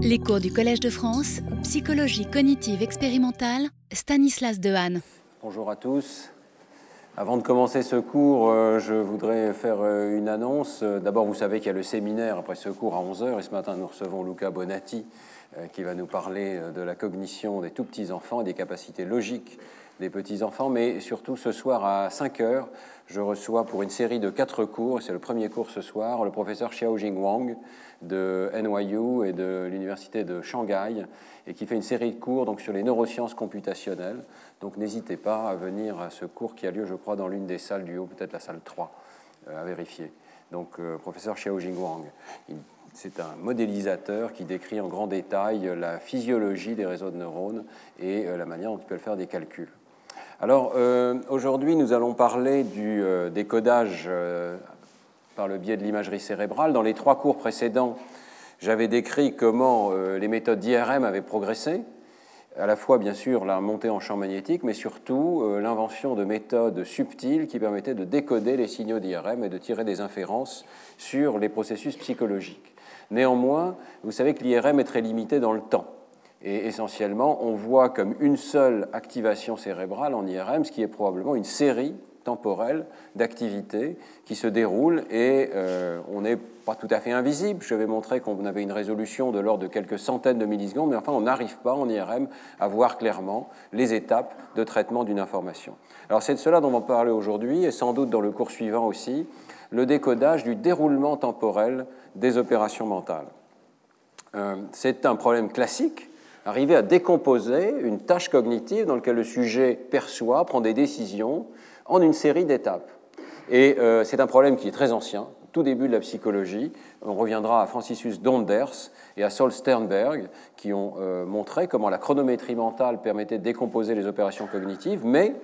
Les cours du Collège de France, psychologie cognitive expérimentale, Stanislas Dehaene. Bonjour à tous. Avant de commencer ce cours, euh, je voudrais faire euh, une annonce. D'abord, vous savez qu'il y a le séminaire après ce cours à 11h et ce matin, nous recevons Luca Bonatti euh, qui va nous parler de la cognition des tout petits enfants et des capacités logiques des petits-enfants, mais surtout ce soir à 5 heures, je reçois pour une série de quatre cours, c'est le premier cours ce soir, le professeur Xiaojing Wang de NYU et de l'université de Shanghai, et qui fait une série de cours donc, sur les neurosciences computationnelles. Donc n'hésitez pas à venir à ce cours qui a lieu, je crois, dans l'une des salles du haut, peut-être la salle 3, euh, à vérifier. Donc, euh, professeur Xiaojing Wang. C'est un modélisateur qui décrit en grand détail la physiologie des réseaux de neurones et euh, la manière dont il peut faire des calculs. Alors euh, aujourd'hui, nous allons parler du euh, décodage euh, par le biais de l'imagerie cérébrale. Dans les trois cours précédents, j'avais décrit comment les méthodes d'IRM avaient progressé, à la fois bien sûr la montée en champ magnétique, mais surtout l'invention de méthodes subtiles qui permettaient de décoder les signaux d'IRM et de tirer des inférences sur les processus psychologiques. Néanmoins, vous savez que l'IRM est très limité dans le temps. Et essentiellement, on voit comme une seule activation cérébrale en IRM, ce qui est probablement une série temporelle d'activités qui se déroulent et euh, on n'est pas tout à fait invisible. Je vais montrer qu'on avait une résolution de l'ordre de quelques centaines de millisecondes, mais enfin on n'arrive pas en IRM à voir clairement les étapes de traitement d'une information. Alors c'est de cela dont on va parler aujourd'hui et sans doute dans le cours suivant aussi, le décodage du déroulement temporel des opérations mentales. Euh, c'est un problème classique arriver à décomposer une tâche cognitive dans laquelle le sujet perçoit, prend des décisions en une série d'étapes. Et euh, c'est un problème qui est très ancien, tout début de la psychologie. On reviendra à Franciscus Donders et à Sol Sternberg, qui ont euh, montré comment la chronométrie mentale permettait de décomposer les opérations cognitives, mais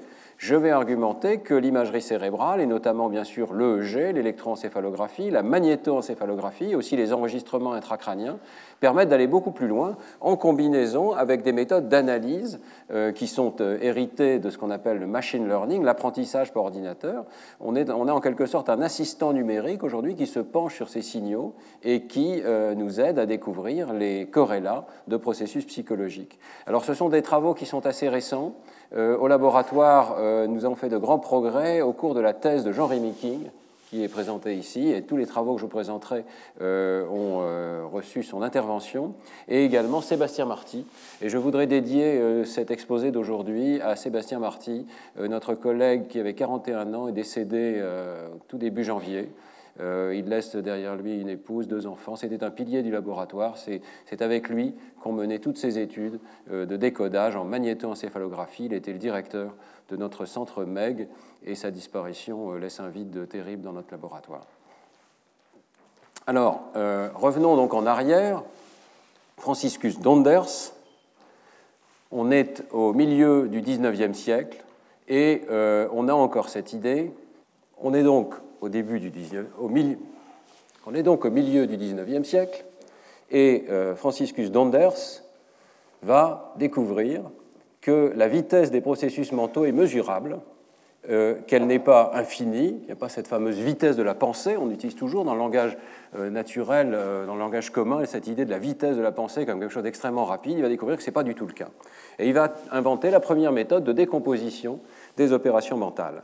je vais argumenter que l'imagerie cérébrale, et notamment bien sûr l'EEG, l'électroencéphalographie, la magnétoencéphalographie, aussi les enregistrements intracrâniens, permettent d'aller beaucoup plus loin en combinaison avec des méthodes d'analyse euh, qui sont euh, héritées de ce qu'on appelle le machine learning, l'apprentissage par ordinateur. On a en quelque sorte un assistant numérique aujourd'hui qui se penche sur ces signaux et qui euh, nous aide à découvrir les corrélats de processus psychologiques. Alors ce sont des travaux qui sont assez récents. Au laboratoire, nous avons fait de grands progrès au cours de la thèse de Jean-Rémy King, qui est présenté ici, et tous les travaux que je vous présenterai euh, ont euh, reçu son intervention, et également Sébastien Marty. Et je voudrais dédier euh, cet exposé d'aujourd'hui à Sébastien Marty, notre collègue qui avait 41 ans et décédé tout début janvier. Il laisse derrière lui une épouse, deux enfants. C'était un pilier du laboratoire. C'est avec lui qu'on menait toutes ces études de décodage en magnétoencéphalographie. Il était le directeur de notre centre MEG et sa disparition euh, laisse un vide terrible dans notre laboratoire. Alors, euh, revenons donc en arrière. Franciscus Donders, on est au milieu du XIXe siècle et euh, on a encore cette idée. On est donc au début du 19, au milieu, on est donc au milieu du XIXe siècle et Franciscus Donders va découvrir que la vitesse des processus mentaux est mesurable euh, qu'elle n'est pas infinie, il n'y a pas cette fameuse vitesse de la pensée, on utilise toujours dans le langage euh, naturel, euh, dans le langage commun, cette idée de la vitesse de la pensée comme quelque chose d'extrêmement rapide, il va découvrir que ce n'est pas du tout le cas. Et il va inventer la première méthode de décomposition des opérations mentales.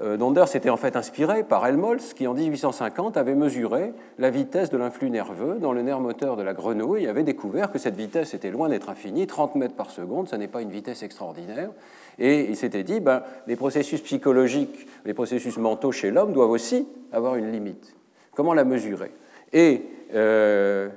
Donder s'était en fait inspiré par Helmholtz, qui en 1850 avait mesuré la vitesse de l'influx nerveux dans le nerf moteur de la grenouille et avait découvert que cette vitesse était loin d'être infinie, 30 mètres par seconde, ce n'est pas une vitesse extraordinaire. Et il s'était dit, ben, les processus psychologiques, les processus mentaux chez l'homme doivent aussi avoir une limite. Comment la mesurer? Et euh,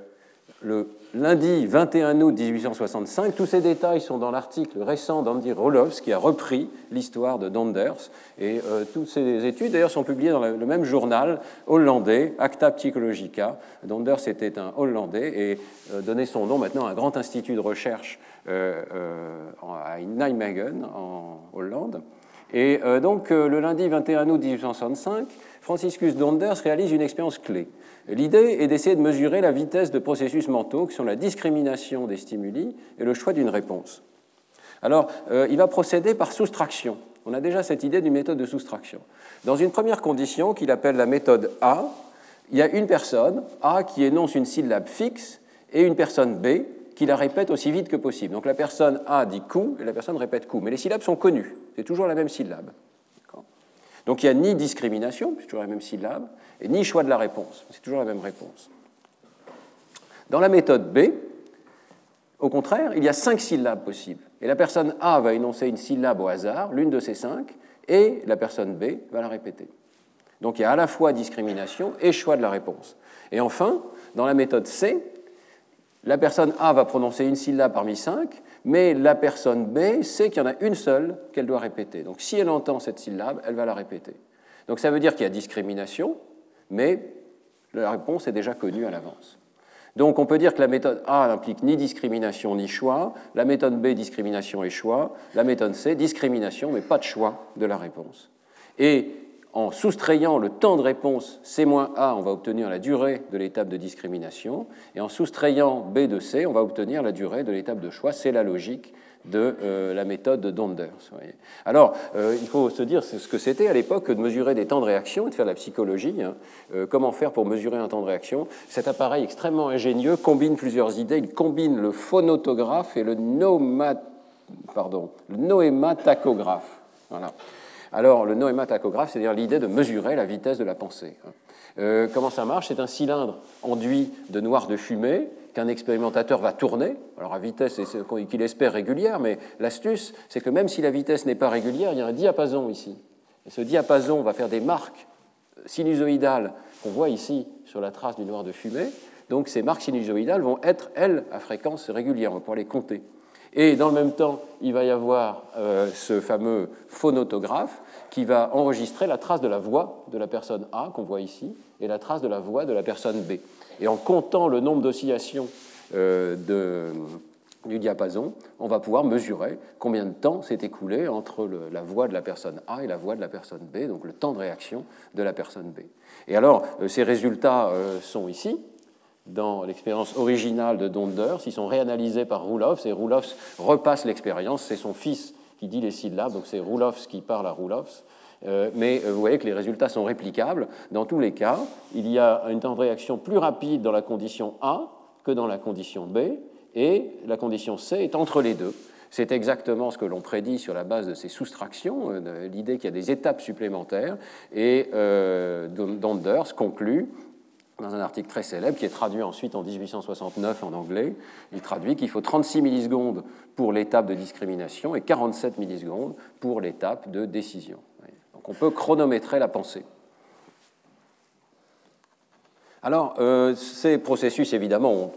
le lundi 21 août 1865, tous ces détails sont dans l'article récent d'Andy Roloffs qui a repris l'histoire de Donders. Et euh, toutes ces études, d'ailleurs, sont publiées dans le même journal hollandais, Acta Psychologica. Donders était un Hollandais et euh, donnait son nom maintenant à un grand institut de recherche euh, à Nijmegen, en Hollande. Et donc, le lundi 21 août 1865, Franciscus Donders réalise une expérience clé. L'idée est d'essayer de mesurer la vitesse de processus mentaux qui sont la discrimination des stimuli et le choix d'une réponse. Alors, il va procéder par soustraction. On a déjà cette idée d'une méthode de soustraction. Dans une première condition qu'il appelle la méthode A, il y a une personne, A, qui énonce une syllabe fixe et une personne B qui la répète aussi vite que possible. Donc la personne A dit coup et la personne répète coup. Mais les syllabes sont connues, c'est toujours la même syllabe. Donc il n'y a ni discrimination, c'est toujours la même syllabe, et ni choix de la réponse, c'est toujours la même réponse. Dans la méthode B, au contraire, il y a cinq syllabes possibles. Et la personne A va énoncer une syllabe au hasard, l'une de ces cinq, et la personne B va la répéter. Donc il y a à la fois discrimination et choix de la réponse. Et enfin, dans la méthode C, la personne A va prononcer une syllabe parmi cinq, mais la personne B sait qu'il y en a une seule qu'elle doit répéter. Donc si elle entend cette syllabe, elle va la répéter. Donc ça veut dire qu'il y a discrimination, mais la réponse est déjà connue à l'avance. Donc on peut dire que la méthode A n'implique ni discrimination ni choix, la méthode B discrimination et choix, la méthode C discrimination mais pas de choix de la réponse. En soustrayant le temps de réponse C-A, on va obtenir la durée de l'étape de discrimination, et en soustrayant B de C, on va obtenir la durée de l'étape de choix. C'est la logique de euh, la méthode de Donders. Alors, euh, il faut se dire ce que c'était à l'époque de mesurer des temps de réaction et de faire de la psychologie. Hein. Euh, comment faire pour mesurer un temps de réaction? Cet appareil extrêmement ingénieux combine plusieurs idées. Il combine le phonotographe et le, nomat... Pardon, le. Voilà. Alors, le noématachographe, c'est-à-dire l'idée de mesurer la vitesse de la pensée. Euh, comment ça marche? C'est un cylindre enduit de noir de fumée qu'un expérimentateur va tourner, alors à vitesse qu'il espère régulière, mais l'astuce, c'est que même si la vitesse n'est pas régulière, il y a un diapason ici. Et ce diapason va faire des marques sinusoïdales qu'on voit ici sur la trace du noir de fumée. Donc ces marques sinusoïdales vont être, elles, à fréquence régulière, on va pouvoir les compter. Et dans le même temps, il va y avoir euh, ce fameux phonotographe qui va enregistrer la trace de la voix de la personne A qu'on voit ici et la trace de la voix de la personne B. Et en comptant le nombre d'oscillations euh, du diapason, on va pouvoir mesurer combien de temps s'est écoulé entre la voix de la personne A et la voix de la personne B, donc le temps de réaction de la personne B. Et alors, euh, ces résultats sont ici dans l'expérience originale de Donders. Ils sont réanalysés par Roelofs et Roelofs repasse l'expérience. C'est son fils qui dit les syllabes, donc c'est Roelofs qui parle à Roelofs. Euh, mais euh, vous voyez que les résultats sont réplicables. Dans tous les cas, il y a un temps de réaction plus rapide dans la condition A que dans la condition B, et la condition C est entre les deux. C'est exactement ce que l'on prédit sur la base de ces soustractions, euh, l'idée qu'il y a des étapes supplémentaires, et Donders conclut dans un article très célèbre qui est traduit ensuite en 1869 en anglais. Il traduit qu'il faut 36 millisecondes pour l'étape de discrimination et 47 millisecondes pour l'étape de décision. Donc on peut chronométrer la pensée. Alors, euh, ces processus, évidemment, ont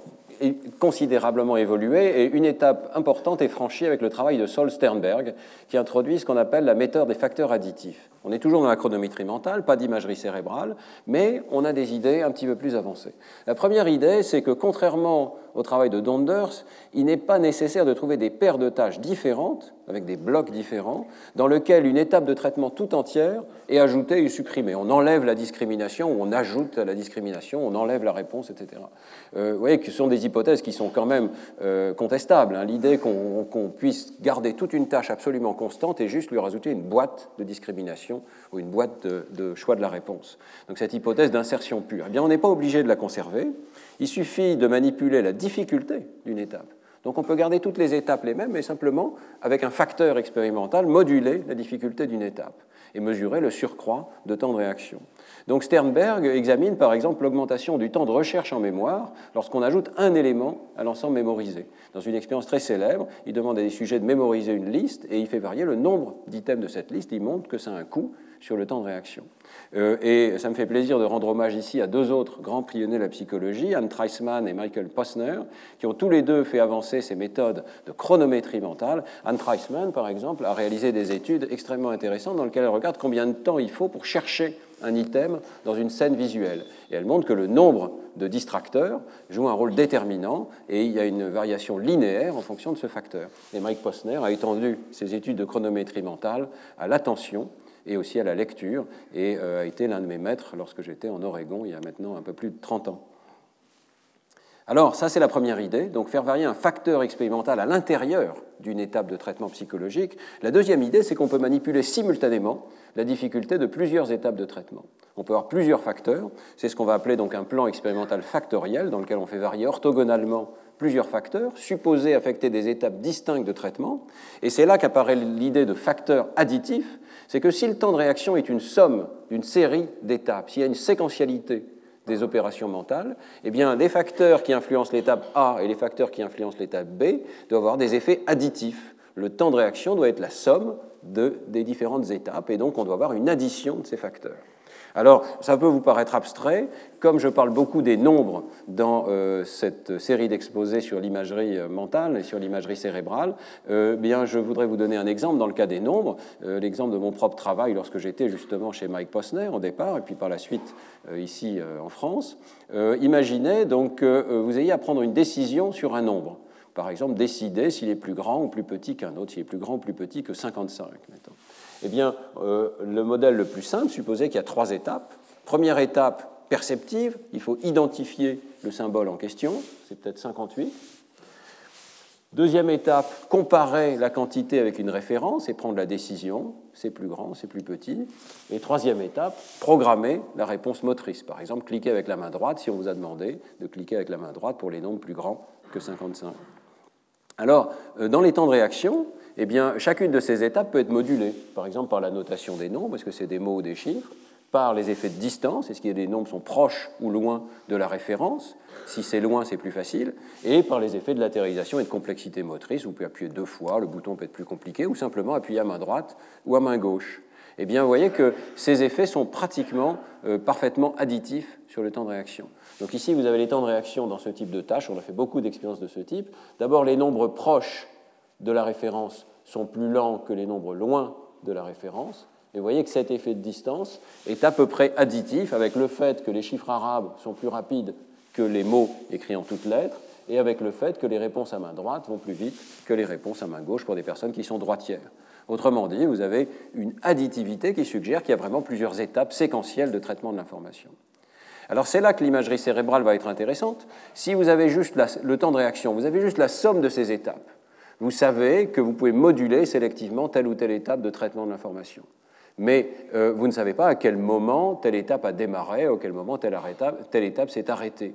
considérablement évolué et une étape importante est franchie avec le travail de Sol Sternberg qui introduit ce qu'on appelle la méthode des facteurs additifs. On est toujours dans la chronométrie mentale, pas d'imagerie cérébrale, mais on a des idées un petit peu plus avancées. La première idée, c'est que contrairement au travail de Donders, il n'est pas nécessaire de trouver des paires de tâches différentes, avec des blocs différents, dans lesquels une étape de traitement tout entière est ajoutée ou supprimée. On enlève la discrimination, ou on ajoute la discrimination, on enlève la réponse, etc. Euh, vous voyez que ce sont des hypothèses qui sont quand même euh, contestables. Hein. L'idée qu'on puisse garder toute une tâche absolument constante et juste lui rajouter une boîte de discrimination ou une boîte de, choix de la réponse. Donc cette hypothèse d'insertion pure, eh bien, on n'est pas obligé de la conserver. Il suffit de manipuler la difficulté d'une étape. Donc on peut garder toutes les étapes les mêmes, mais simplement, avec un facteur expérimental, moduler la difficulté d'une étape et mesurer le surcroît de temps de réaction. Donc Sternberg examine par exemple l'augmentation du temps de recherche en mémoire lorsqu'on ajoute un élément à l'ensemble mémorisé. Dans une expérience très célèbre, il demande à des sujets de mémoriser une liste et il fait varier le nombre d'items de cette liste. Il montre que ça a un coût sur le temps de réaction. Euh, et ça me fait plaisir de rendre hommage ici à deux autres grands pionniers de la psychologie, Anne Treisman et Michael Posner, qui ont tous les deux fait avancer ces méthodes de chronométrie mentale. Anne Treisman, par exemple, a réalisé des études extrêmement intéressantes dans lesquelles elle regarde combien de temps il faut pour chercher un item dans une scène visuelle. Et elle montre que le nombre de distracteurs joue un rôle déterminant et il y a une variation linéaire en fonction de ce facteur. Et Mike Posner a étendu ses études de chronométrie mentale à l'attention et aussi à la lecture, et euh, a été l'un de mes maîtres lorsque j'étais en Oregon il y a maintenant un peu plus de 30 ans. Alors, ça c'est la première idée, donc faire varier un facteur expérimental à l'intérieur d'une étape de traitement psychologique. La deuxième idée, c'est qu'on peut manipuler simultanément la difficulté de plusieurs étapes de traitement. On peut avoir plusieurs facteurs, c'est ce qu'on va appeler donc un plan expérimental factoriel dans lequel on fait varier orthogonalement plusieurs facteurs supposés affecter des étapes distinctes de traitement. Et c'est là qu'apparaît l'idée de facteur additif, c'est que si le temps de réaction est une somme d'une série d'étapes, s'il y a une séquentialité des opérations mentales, eh bien, les facteurs qui influencent l'étape A et les facteurs qui influencent l'étape B doivent avoir des effets additifs. Le temps de réaction doit être la somme des différentes étapes, et donc on doit avoir une addition de ces facteurs. Alors, ça peut vous paraître abstrait, comme je parle beaucoup des nombres dans euh, cette série d'exposés sur l'imagerie euh, mentale et sur l'imagerie cérébrale, euh, bien, je voudrais vous donner un exemple dans le cas des nombres, l'exemple de mon propre travail lorsque j'étais justement chez Mike Posner au départ, et puis par la suite ici en France. imaginez donc que vous ayez à prendre une décision sur un nombre. Par exemple, décider s'il est plus grand ou plus petit qu'un autre, s'il est plus grand ou plus petit que 55. Mettons. Eh bien, euh, le modèle le plus simple supposait qu'il y a trois étapes. Première étape perceptive, il faut identifier le symbole en question, c'est peut-être 58. Deuxième étape, comparer la quantité avec une référence et prendre la décision, c'est plus grand, c'est plus petit. Et troisième étape, programmer la réponse motrice. Par exemple, cliquer avec la main droite si on vous a demandé de cliquer avec la main droite pour les nombres plus grands que 55. Alors, euh, dans les temps de réaction, eh bien, chacune de ces étapes peut être modulée, par exemple par la notation des nombres, est-ce que c'est des mots ou des chiffres, par les effets de distance, est-ce que les nombres sont proches ou loin de la référence, si c'est loin, c'est plus facile, et par les effets de latéralisation et de complexité motrice, vous pouvez appuyer deux fois, le bouton peut être plus compliqué, ou simplement appuyer à main droite ou à main gauche. Eh bien, vous voyez que ces effets sont pratiquement euh, parfaitement additifs sur le temps de réaction. Donc ici, vous avez les temps de réaction dans ce type de tâche, on a fait beaucoup d'expériences de ce type. D'abord, les nombres proches de la référence sont plus lents que les nombres loin de la référence. Et vous voyez que cet effet de distance est à peu près additif avec le fait que les chiffres arabes sont plus rapides que les mots écrits en toutes lettres et avec le fait que les réponses à main droite vont plus vite que les réponses à main gauche pour des personnes qui sont droitières. Autrement dit, vous avez une additivité qui suggère qu'il y a vraiment plusieurs étapes séquentielles de traitement de l'information. Alors c'est là que l'imagerie cérébrale va être intéressante. Si vous avez juste le temps de réaction, vous avez juste la somme de ces étapes vous savez que vous pouvez moduler sélectivement telle ou telle étape de traitement de l'information. Mais euh, vous ne savez pas à quel moment telle étape a démarré, à quel moment telle, étape, s'est arrêtée.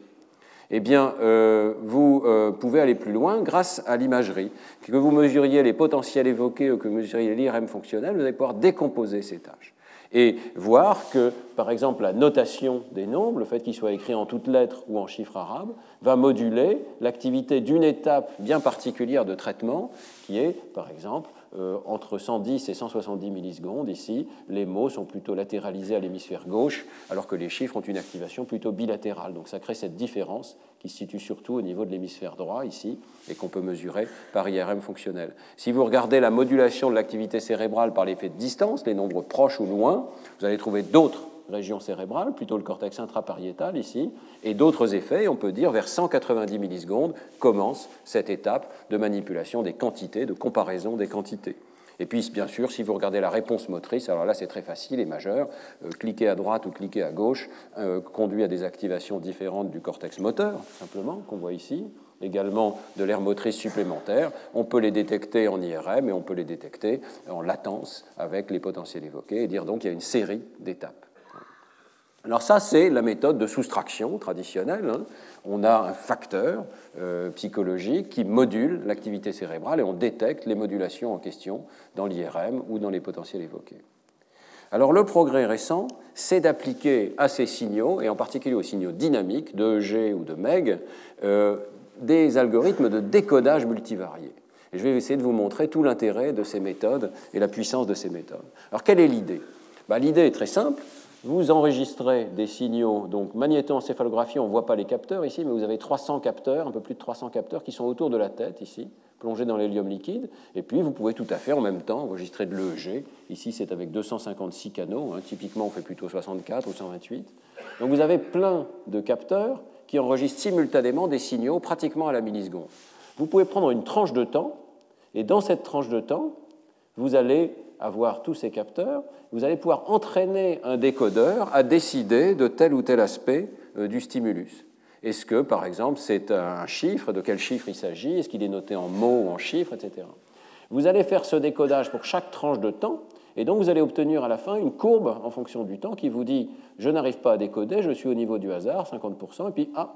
Eh bien, euh, vous euh, pouvez aller plus loin grâce à l'imagerie. Que vous mesuriez les potentiels évoqués ou que vous mesuriez l'IRM fonctionnel, vous allez pouvoir décomposer ces tâches et voir que, par exemple, la notation des nombres, le fait qu'ils soient écrits en toutes lettres ou en chiffres arabes, va moduler l'activité d'une étape bien particulière de traitement, qui est, par exemple, euh, entre 110 et 170 millisecondes. Ici, les mots sont plutôt latéralisés à l'hémisphère gauche, alors que les chiffres ont une activation plutôt bilatérale. Donc ça crée cette différence qui se situe surtout au niveau de l'hémisphère droit, ici, et qu'on peut mesurer par IRM fonctionnel. Si vous regardez la modulation de l'activité cérébrale par l'effet de distance, les nombres proches ou loin, vous allez trouver d'autres régions cérébrales, plutôt le cortex intrapariétal ici, et d'autres effets. On peut dire vers 190 millisecondes commence cette étape de manipulation des quantités, de comparaison des quantités. Et puis, bien sûr, si vous regardez la réponse motrice, alors là, c'est très facile et majeur. Euh, cliquer à droite ou cliquer à gauche euh, conduit à des activations différentes du cortex moteur, simplement, qu'on voit ici. Également de l'air motrice supplémentaire. On peut les détecter en IRM et on peut les détecter en latence avec les potentiels évoqués et dire donc qu'il y a une série d'étapes. Alors ça, c'est la méthode de soustraction traditionnelle. Hein. On a un facteur euh, psychologique qui module l'activité cérébrale et on détecte les modulations en question dans l'IRM ou dans les potentiels évoqués. Alors le progrès récent, c'est d'appliquer à ces signaux, et en particulier aux signaux dynamiques de EG ou de MEG, euh, des algorithmes de décodage multivariés. Et je vais essayer de vous montrer tout l'intérêt de ces méthodes et la puissance de ces méthodes. Alors quelle est l'idée? Bah, L'idée est très simple, vous enregistrez des signaux, donc magnétoencéphalographie, on ne voit pas les capteurs ici, mais vous avez 300 capteurs, un peu plus de 300 capteurs qui sont autour de la tête ici, plongés dans l'hélium liquide, et puis vous pouvez tout à fait en même temps enregistrer de l'EEG. Ici, c'est avec 256 canaux, hein. typiquement on fait plutôt 64 ou 128. Donc vous avez plein de capteurs qui enregistrent simultanément des signaux pratiquement à la milliseconde. Vous pouvez prendre une tranche de temps, et dans cette tranche de temps, vous allez avoir tous ces capteurs, vous allez pouvoir entraîner un décodeur à décider de tel ou tel aspect euh, du stimulus. Est-ce que, par exemple, c'est un chiffre De quel chiffre il s'agit Est-ce qu'il est noté en mots ou en chiffres, etc. Vous allez faire ce décodage pour chaque tranche de temps, Et donc vous allez obtenir à la fin une courbe en fonction du temps qui vous dit je n'arrive pas à décoder, je suis au niveau du hasard, 50%, et puis ah,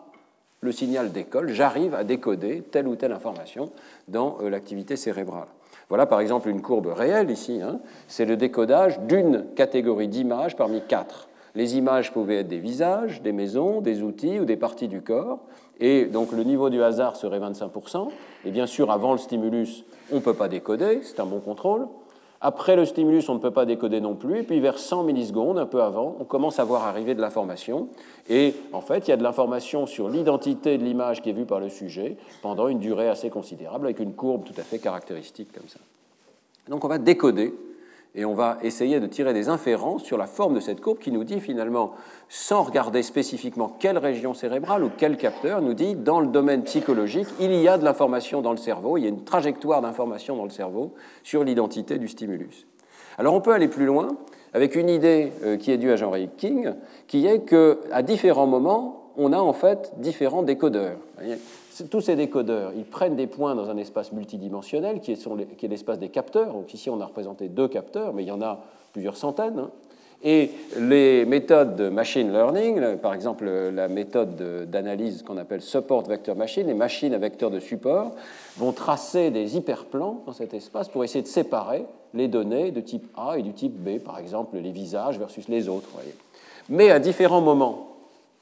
le signal décolle, j'arrive à décoder telle ou telle information dans euh, l'activité cérébrale. Voilà par exemple une courbe réelle ici, hein. c'est le décodage d'une catégorie d'images parmi quatre. Les images pouvaient être des visages, des maisons, des outils ou des parties du corps. Et donc le niveau du hasard serait 25%. Et bien sûr, avant le stimulus, on ne peut pas décoder, c'est un bon contrôle. Après le stimulus, on ne peut pas décoder non plus. Et puis vers 100 millisecondes, un peu avant, on commence à voir arriver de l'information. Et en fait, il y a de l'information sur l'identité de l'image qui est vue par le sujet pendant une durée assez considérable, avec une courbe tout à fait caractéristique comme ça. Donc on va décoder et on va essayer de tirer des inférences sur la forme de cette courbe qui nous dit finalement, sans regarder spécifiquement quelle région cérébrale ou quel capteur, nous dit dans le domaine psychologique, il y a de l'information dans le cerveau, il y a une trajectoire d'information dans le cerveau sur l'identité du stimulus. Alors on peut aller plus loin avec une idée euh, qui est due à Jean-Ray King, qui est qu'à différents moments, on a en fait différents décodeurs tous ces décodeurs, ils prennent des points dans un espace multidimensionnel qui est, l'espace des capteurs. Donc ici, on a représenté deux capteurs, mais il y en a plusieurs centaines. Hein. Et les méthodes de machine learning, par exemple la méthode d'analyse qu'on appelle support vector machine, les machines à vecteurs de support, vont tracer des hyperplans dans cet espace pour essayer de séparer les données de type A et du type B, par exemple les visages versus les autres. Mais à différents moments,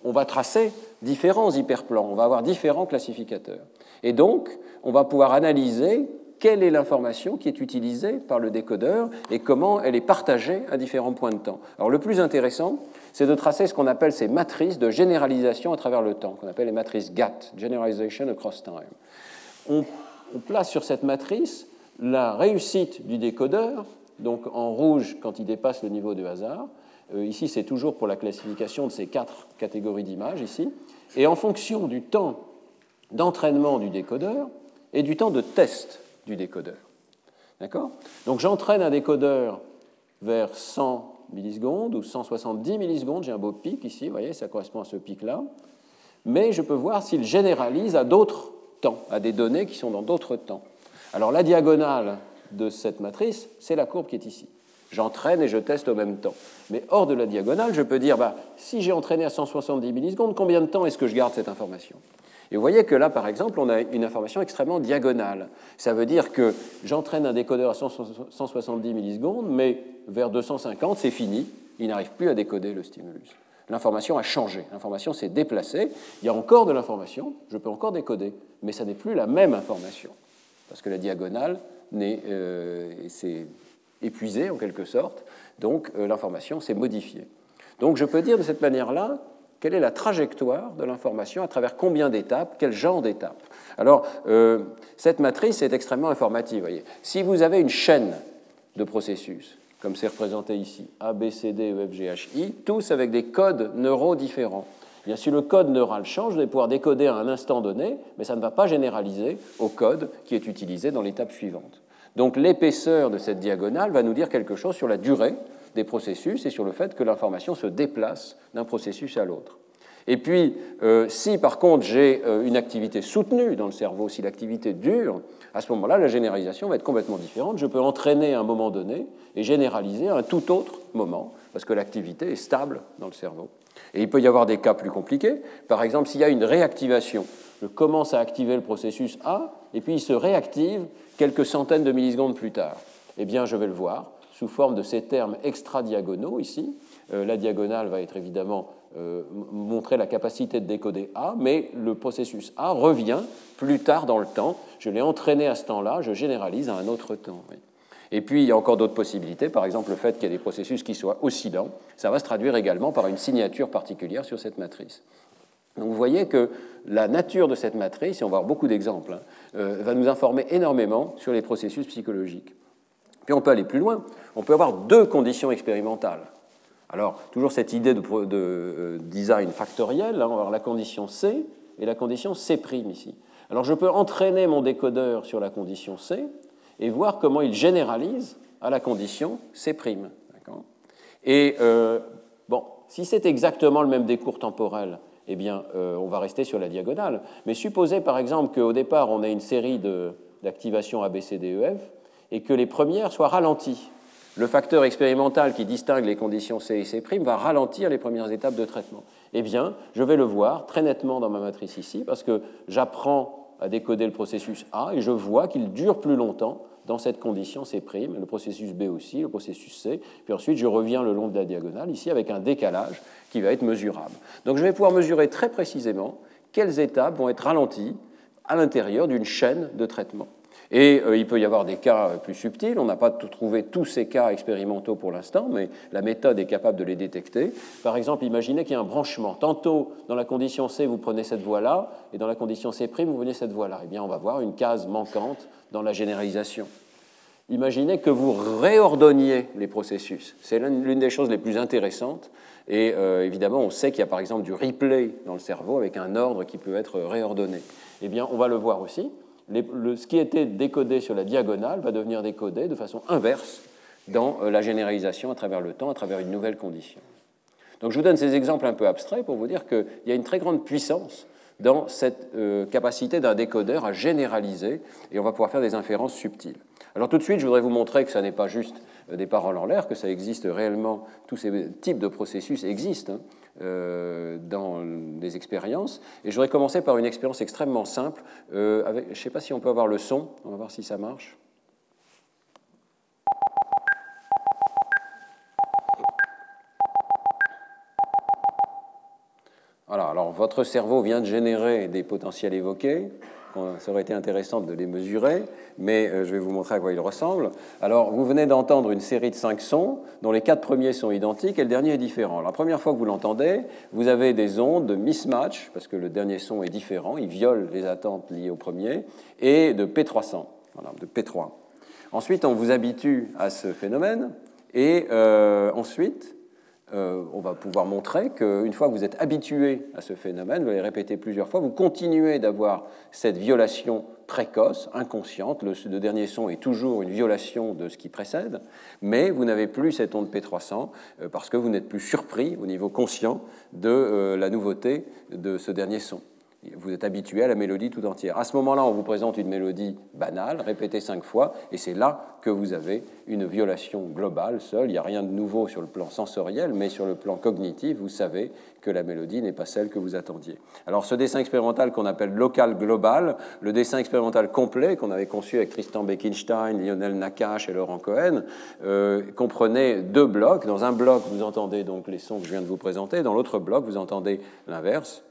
on va tracer différents hyperplans, on va avoir différents classificateurs. Et donc, on va pouvoir analyser quelle est l'information qui est utilisée par le décodeur et comment elle est partagée à différents points de temps. Alors le plus intéressant, c'est de tracer ce qu'on appelle ces matrices de généralisation à travers le temps, qu'on appelle les matrices GATT, Generalization Across Time. On, on place sur cette matrice la réussite du décodeur, donc en rouge quand il dépasse le niveau de hasard, euh, ici, c'est toujours pour la classification de ces quatre catégories d'images, ici. Et en fonction du temps d'entraînement du décodeur et du temps de test du décodeur. D'accord? Donc j'entraîne un décodeur vers 100 millisecondes ou 170 millisecondes. J'ai un beau pic ici, vous voyez, ça correspond à ce pic-là. Mais je peux voir s'il généralise à d'autres temps, à des données qui sont dans d'autres temps. Alors la diagonale de cette matrice, c'est la courbe qui est ici. J'entraîne et je teste au même temps. Mais hors de la diagonale, je peux dire, bah, si j'ai entraîné à 170 millisecondes, combien de temps est-ce que je garde cette information? Et vous voyez que là, par exemple, on a une information extrêmement diagonale. Ça veut dire que j'entraîne un décodeur à 170 millisecondes, mais vers 250, c'est fini. Il n'arrive plus à décoder le stimulus. L'information a changé, l'information s'est déplacée. Il y a encore de l'information, je peux encore décoder, mais ça n'est plus la même information. Parce que la diagonale, euh, c'est épuisé en quelque sorte, donc euh, l'information s'est modifiée. Donc je peux dire de cette manière-là quelle est la trajectoire de l'information, à travers combien d'étapes, quel genre d'étapes. Alors, euh, cette matrice est extrêmement informative. Voyez. Si vous avez une chaîne de processus, comme c'est représenté ici, A, B, C, D, E, F, G, H, I, tous avec des codes neuraux différents. Bien, si le code neural change, vous allez pouvoir décoder à un instant donné, mais ça ne va pas généraliser au code qui est utilisé dans l'étape suivante. Donc l'épaisseur de cette diagonale va nous dire quelque chose sur la durée des processus et sur le fait que l'information se déplace d'un processus à l'autre. Et puis, euh, si par contre j'ai euh, une activité soutenue dans le cerveau, si l'activité dure, à ce moment-là, la généralisation va être complètement différente. Je peux entraîner à un moment donné et généraliser à un tout autre moment, parce que l'activité est stable dans le cerveau. Et il peut y avoir des cas plus compliqués. Par exemple, s'il y a une réactivation, je commence à activer le processus A, et puis il se réactive quelques centaines de millisecondes plus tard. Eh bien, je vais le voir sous forme de ces termes extra-diagonaux ici. Euh, la diagonale va être évidemment montrer la capacité de décoder A, mais le processus A revient plus tard dans le temps. Je l'ai entraîné à ce temps-là, je généralise à un autre temps. Et puis, il y a encore d'autres possibilités. Par exemple, le fait qu'il y ait des processus qui soient oscillants, ça va se traduire également par une signature particulière sur cette matrice. Donc, vous voyez que la nature de cette matrice, et on va avoir beaucoup d'exemples, hein, euh, va nous informer énormément sur les processus psychologiques. Puis on peut aller plus loin. On peut avoir deux conditions expérimentales. Alors, toujours cette idée de, euh, design factoriel, on va avoir la condition C et la condition C' ici. Alors, je peux entraîner mon décodeur sur la condition C et voir comment il généralise à la condition C'. Et euh, bon, si c'est exactement le même décours temporel, eh bien, euh, on va rester sur la diagonale. Mais supposez par exemple qu'au départ, on ait une série d'activations ABCDEF et que les premières soient ralenties. Le facteur expérimental qui distingue les conditions C et C' va ralentir les premières étapes de traitement. Eh bien, je vais le voir très nettement dans ma matrice ici, parce que j'apprends à décoder le processus A et je vois qu'il dure plus longtemps dans cette condition C', le processus B aussi, le processus C, puis ensuite je reviens le long de la diagonale, ici avec un décalage qui va être mesurable. Donc je vais pouvoir mesurer très précisément quelles étapes vont être ralenties à l'intérieur d'une chaîne de traitement. Et euh, il peut y avoir des cas plus subtils. On n'a pas trouvé tous ces cas expérimentaux pour l'instant, mais la méthode est capable de les détecter. Par exemple, imaginez qu'il y a un branchement. Tantôt, dans la condition C, vous prenez cette voie-là, et dans la condition C', vous prenez cette voie-là. Eh bien, on va voir une case manquante dans la généralisation. Imaginez que vous réordonniez les processus. C'est l'une des choses les plus intéressantes. Et euh, évidemment, on sait qu'il y a par exemple du replay dans le cerveau avec un ordre qui peut être réordonné. Eh bien, on va le voir aussi ce qui était décodé sur la diagonale va devenir décodé de façon inverse dans euh, la généralisation à travers le temps, à travers une nouvelle condition. Donc je vous donne ces exemples un peu abstraits pour vous dire qu'il y a une très grande puissance dans cette euh, capacité d'un décodeur à généraliser, et on va pouvoir faire des inférences subtiles. Alors tout de suite, je voudrais vous montrer que ça n'est pas juste euh, des paroles en l'air, que ça existe réellement, tous ces types de processus existent. Hein. Euh, dans des expériences. Et je voudrais commencer par une expérience extrêmement simple. Euh, je ne sais pas si on peut avoir le son, on va voir si ça marche. Voilà, alors votre cerveau vient de générer des potentiels évoqués ça aurait été intéressant de les mesurer, mais euh, je vais vous montrer à quoi ils ressemblent. Alors, vous venez d'entendre une série de cinq sons, dont les quatre premiers sont identiques et le dernier est différent. la première fois que vous l'entendez, vous avez des ondes de mismatch, parce que le dernier son est différent, il viole les attentes liées au premier, et de P300, voilà, de P3. Ensuite, on vous habitue à ce phénomène, et euh, ensuite, euh, on va pouvoir montrer qu'une fois que vous êtes habitué à ce phénomène, vous allez répéter plusieurs fois, vous continuez d'avoir cette violation précoce, inconsciente. Le, dernier son est toujours une violation de ce qui précède, mais vous n'avez plus cette onde P300 euh, parce que vous n'êtes plus surpris au niveau conscient de euh, la nouveauté de ce dernier son vous êtes habitué à la mélodie tout entière. À ce moment-là, on vous présente une mélodie banale, répétée cinq fois, et c'est là que vous avez une violation globale seule. Il n'y a rien de nouveau sur le plan sensoriel, mais sur le plan cognitif, vous savez que la mélodie n'est pas celle que vous attendiez. Alors ce dessin expérimental qu'on appelle local global, le dessin expérimental complet qu'on avait conçu avec Tristan Beckenstein, Lionel Nakache et Laurent Cohen, euh, comprenait deux blocs. Dans un bloc, vous entendez donc les sons que je viens de vous présenter. Dans l'autre bloc, vous entendez l'inverse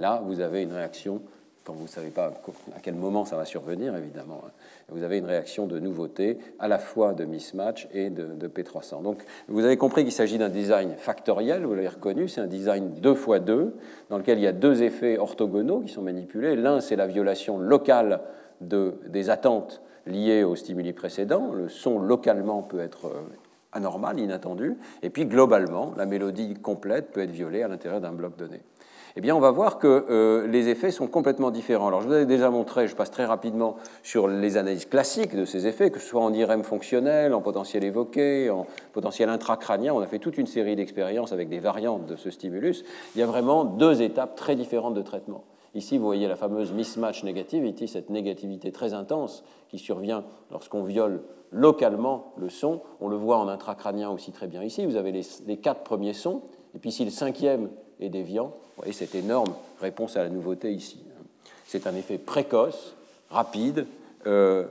là, vous avez une réaction, quand vous ne savez pas à quel moment ça va survenir, évidemment, hein. vous avez une réaction de nouveauté, à la fois de mismatch et de, P300. Donc, vous avez compris qu'il s'agit d'un design factoriel, vous l'avez reconnu, c'est un design 2 x 2, dans lequel il y a deux effets orthogonaux qui sont manipulés. L'un, c'est la violation locale de, des attentes liées au stimuli précédent. Le son localement peut être euh, anormal, inattendu. Et puis, globalement, la mélodie complète peut être violée à l'intérieur d'un bloc donné eh bien, on va voir que euh, les effets sont complètement différents. Alors, je vous avais déjà montré, je passe très rapidement sur les analyses classiques de ces effets, que ce soit en IRM fonctionnel, en potentiel évoqué, en potentiel intracrânien. On a fait toute une série d'expériences avec des variantes de ce stimulus. Il y a vraiment deux étapes très différentes de traitement. Ici, vous voyez la fameuse mismatch negativity, cette négativité très intense qui survient lorsqu'on viole localement le son. On le voit en intracrânien aussi très bien ici. Vous avez les, les quatre premiers sons, et puis si le cinquième est déviant, voyez cette énorme réponse à la nouveauté ici. C'est un effet précoce, rapide, euh,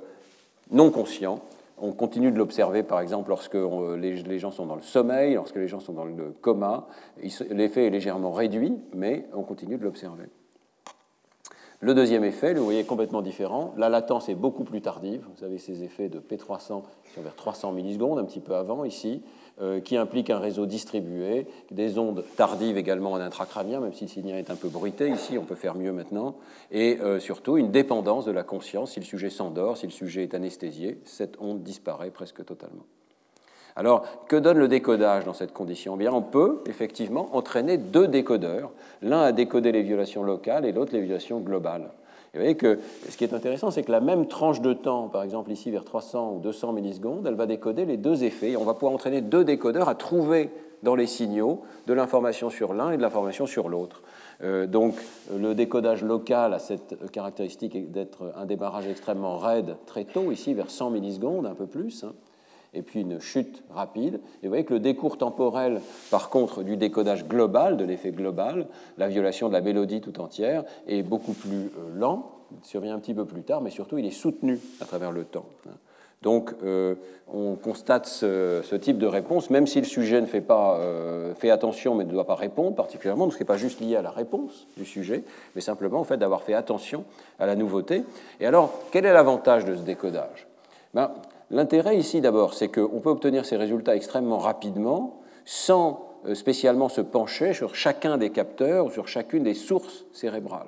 non conscient. On continue de l'observer, par exemple, lorsque les, gens sont dans le sommeil, lorsque les gens sont dans le coma. L'effet est légèrement réduit, mais on continue de l'observer. Le deuxième effet, vous voyez, complètement différent. La latence est beaucoup plus tardive. Vous avez ces effets de P300 qui sont vers 300 millisecondes, un petit peu avant ici. Euh, qui implique un réseau distribué, des ondes tardives également en intracrânien, même si le signal est un peu bruité. Ici, on peut faire mieux maintenant, et euh, surtout une dépendance de la conscience. Si le sujet s'endort, si le sujet est anesthésié, cette onde disparaît presque totalement. Alors, que donne le décodage dans cette condition? Eh bien, On peut effectivement entraîner deux décodeurs, l'un à décoder les violations locales et l'autre les violations globales vous voyez que ce qui est intéressant, c'est que la même tranche de temps, par exemple ici vers 300 ou 200 millisecondes, elle va décoder les deux effets. on va pouvoir entraîner deux décodeurs à trouver dans les signaux de l'information sur l'un et de l'information sur l'autre. Euh, donc le décodage local a cette caractéristique d'être un démarrage extrêmement raide très tôt, ici vers 100 millisecondes, un peu plus, hein, et puis une chute rapide. Et vous voyez que le décours temporel, par contre, du décodage global, de l'effet global, la violation de la mélodie tout entière, est beaucoup plus euh, lent, il survient un petit peu plus tard, mais surtout il est soutenu à travers le temps. Hein. Donc, euh, on constate ce, type de réponse, même si le sujet ne fait pas euh, fait attention, mais ne doit pas répondre particulièrement, parce ce n'est pas juste lié à la réponse du sujet, mais simplement au fait d'avoir fait attention à la nouveauté. Et alors, quel est l'avantage de ce décodage? Ben, L'intérêt ici, d'abord, c'est qu'on peut obtenir ces résultats extrêmement rapidement, sans euh, spécialement se pencher sur chacun des capteurs ou sur chacune des sources cérébrales.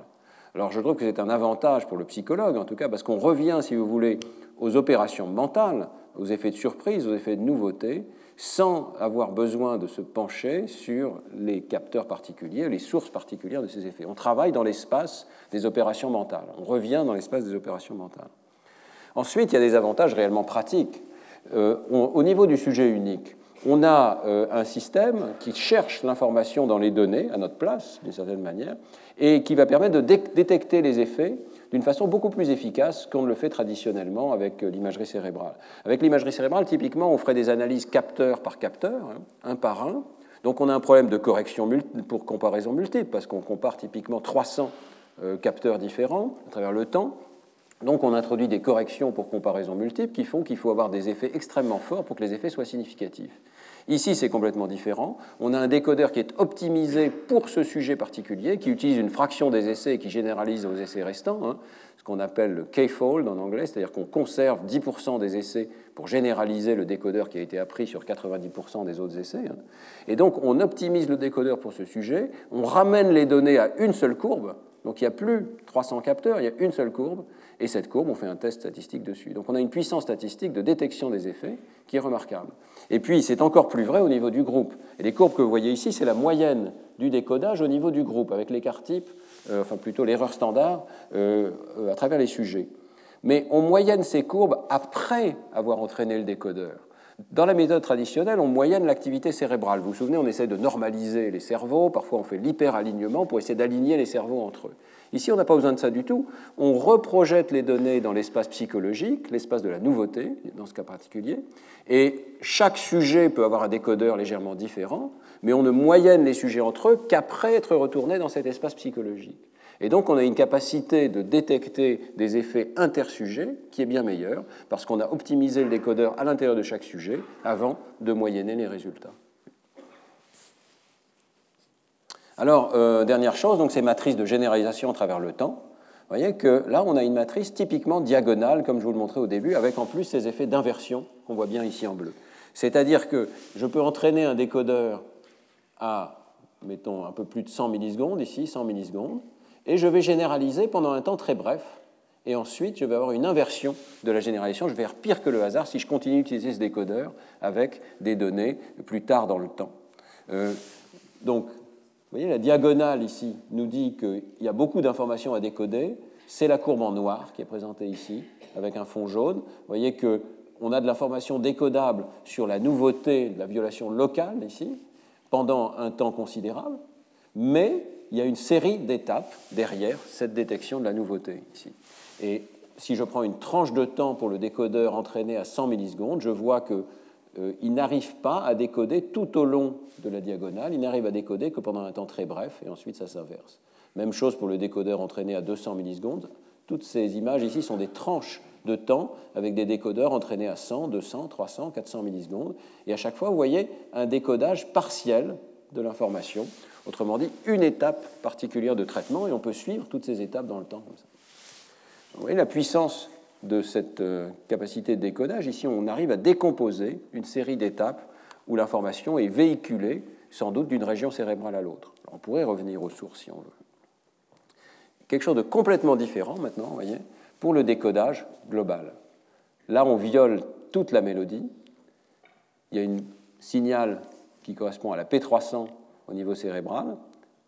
Alors, je trouve que c'est un avantage pour le psychologue, en tout cas, parce qu'on revient, si vous voulez, aux opérations mentales, aux effets de surprise, aux effets de nouveauté, sans avoir besoin de se pencher sur les capteurs particuliers, les sources particulières de ces effets. On travaille dans l'espace des opérations mentales. On revient dans l'espace des opérations mentales. Ensuite, il y a des avantages réellement pratiques. Euh, au niveau du sujet unique, on a euh, un système qui cherche l'information dans les données à notre place, d'une certaine manière, et qui va permettre de détecter les effets d'une façon beaucoup plus efficace qu'on ne le fait traditionnellement avec euh, l'imagerie cérébrale. Avec l'imagerie cérébrale, typiquement, on ferait des analyses capteur par capteur, hein, un par un. Donc on a un problème de correction pour comparaison multiple, parce qu'on compare typiquement 300 euh, capteurs différents à travers le temps. Donc on introduit des corrections pour comparaison multiple qui font qu'il faut avoir des effets extrêmement forts pour que les effets soient significatifs. Ici, c'est complètement différent. On a un décodeur qui est optimisé pour ce sujet particulier, qui utilise une fraction des essais et qui généralise aux essais restants, hein, ce qu'on appelle le K-fold en anglais, c'est-à-dire qu'on conserve 10% des essais pour généraliser le décodeur qui a été appris sur 90% des autres essais. Hein. Et donc, on optimise le décodeur pour ce sujet, on ramène les données à une seule courbe, donc il n'y a plus 300 capteurs, il y a une seule courbe, et cette courbe, on fait un test statistique dessus. Donc on a une puissance statistique de détection des effets qui est remarquable. Et puis c'est encore plus vrai au niveau du groupe. Et les courbes que vous voyez ici, c'est la moyenne du décodage au niveau du groupe, avec l'écart type, euh, enfin plutôt l'erreur standard, euh, euh, à travers les sujets. Mais on moyenne ces courbes après avoir entraîné le décodeur. Dans la méthode traditionnelle, on moyenne l'activité cérébrale. Vous vous souvenez, on essaie de normaliser les cerveaux, parfois on fait l'hyperalignement pour essayer d'aligner les cerveaux entre eux. Ici, on n'a pas besoin de ça du tout. On reprojette les données dans l'espace psychologique, l'espace de la nouveauté, dans ce cas particulier, et chaque sujet peut avoir un décodeur légèrement différent, mais on ne moyenne les sujets entre eux qu'après être retourné dans cet espace psychologique. Et donc, on a une capacité de détecter des effets intersujets qui est bien meilleure, parce qu'on a optimisé le décodeur à l'intérieur de chaque sujet avant de moyenner les résultats. Alors, euh, dernière chose, donc ces matrices de généralisation à travers le temps. Vous voyez que là, on a une matrice typiquement diagonale, comme je vous le montrais au début, avec en plus ces effets d'inversion qu'on voit bien ici en bleu. C'est-à-dire que je peux entraîner un décodeur à, mettons, un peu plus de 100 millisecondes, ici, 100 millisecondes, et je vais généraliser pendant un temps très bref, et ensuite je vais avoir une inversion de la généralisation. Je vais faire pire que le hasard si je continue d'utiliser ce décodeur avec des données plus tard dans le temps. Euh, donc, vous voyez, la diagonale ici nous dit qu'il y a beaucoup d'informations à décoder. C'est la courbe en noir qui est présentée ici, avec un fond jaune. Vous voyez qu'on a de l'information décodable sur la nouveauté de la violation locale ici, pendant un temps considérable, mais il y a une série d'étapes derrière cette détection de la nouveauté ici. Et si je prends une tranche de temps pour le décodeur entraîné à 100 millisecondes, je vois que euh, il n'arrive pas à décoder tout au long de la diagonale, il n'arrive à décoder que pendant un temps très bref, et ensuite ça s'inverse. Même chose pour le décodeur entraîné à 200 millisecondes. Toutes ces images ici sont des tranches de temps avec des décodeurs entraînés à 100, 200, 300, 400 millisecondes. Et à chaque fois, vous voyez un décodage partiel de l'information. Autrement dit, une étape particulière de traitement, et on peut suivre toutes ces étapes dans le temps. Vous voyez la puissance de cette euh, capacité de décodage, ici on arrive à décomposer une série d'étapes où l'information est véhiculée sans doute d'une région cérébrale à l'autre. On pourrait revenir aux sources si on veut. Quelque chose de complètement différent maintenant, vous voyez, pour le décodage global. Là, on viole toute la mélodie. Il y a un signal qui correspond à la P300 au niveau cérébral,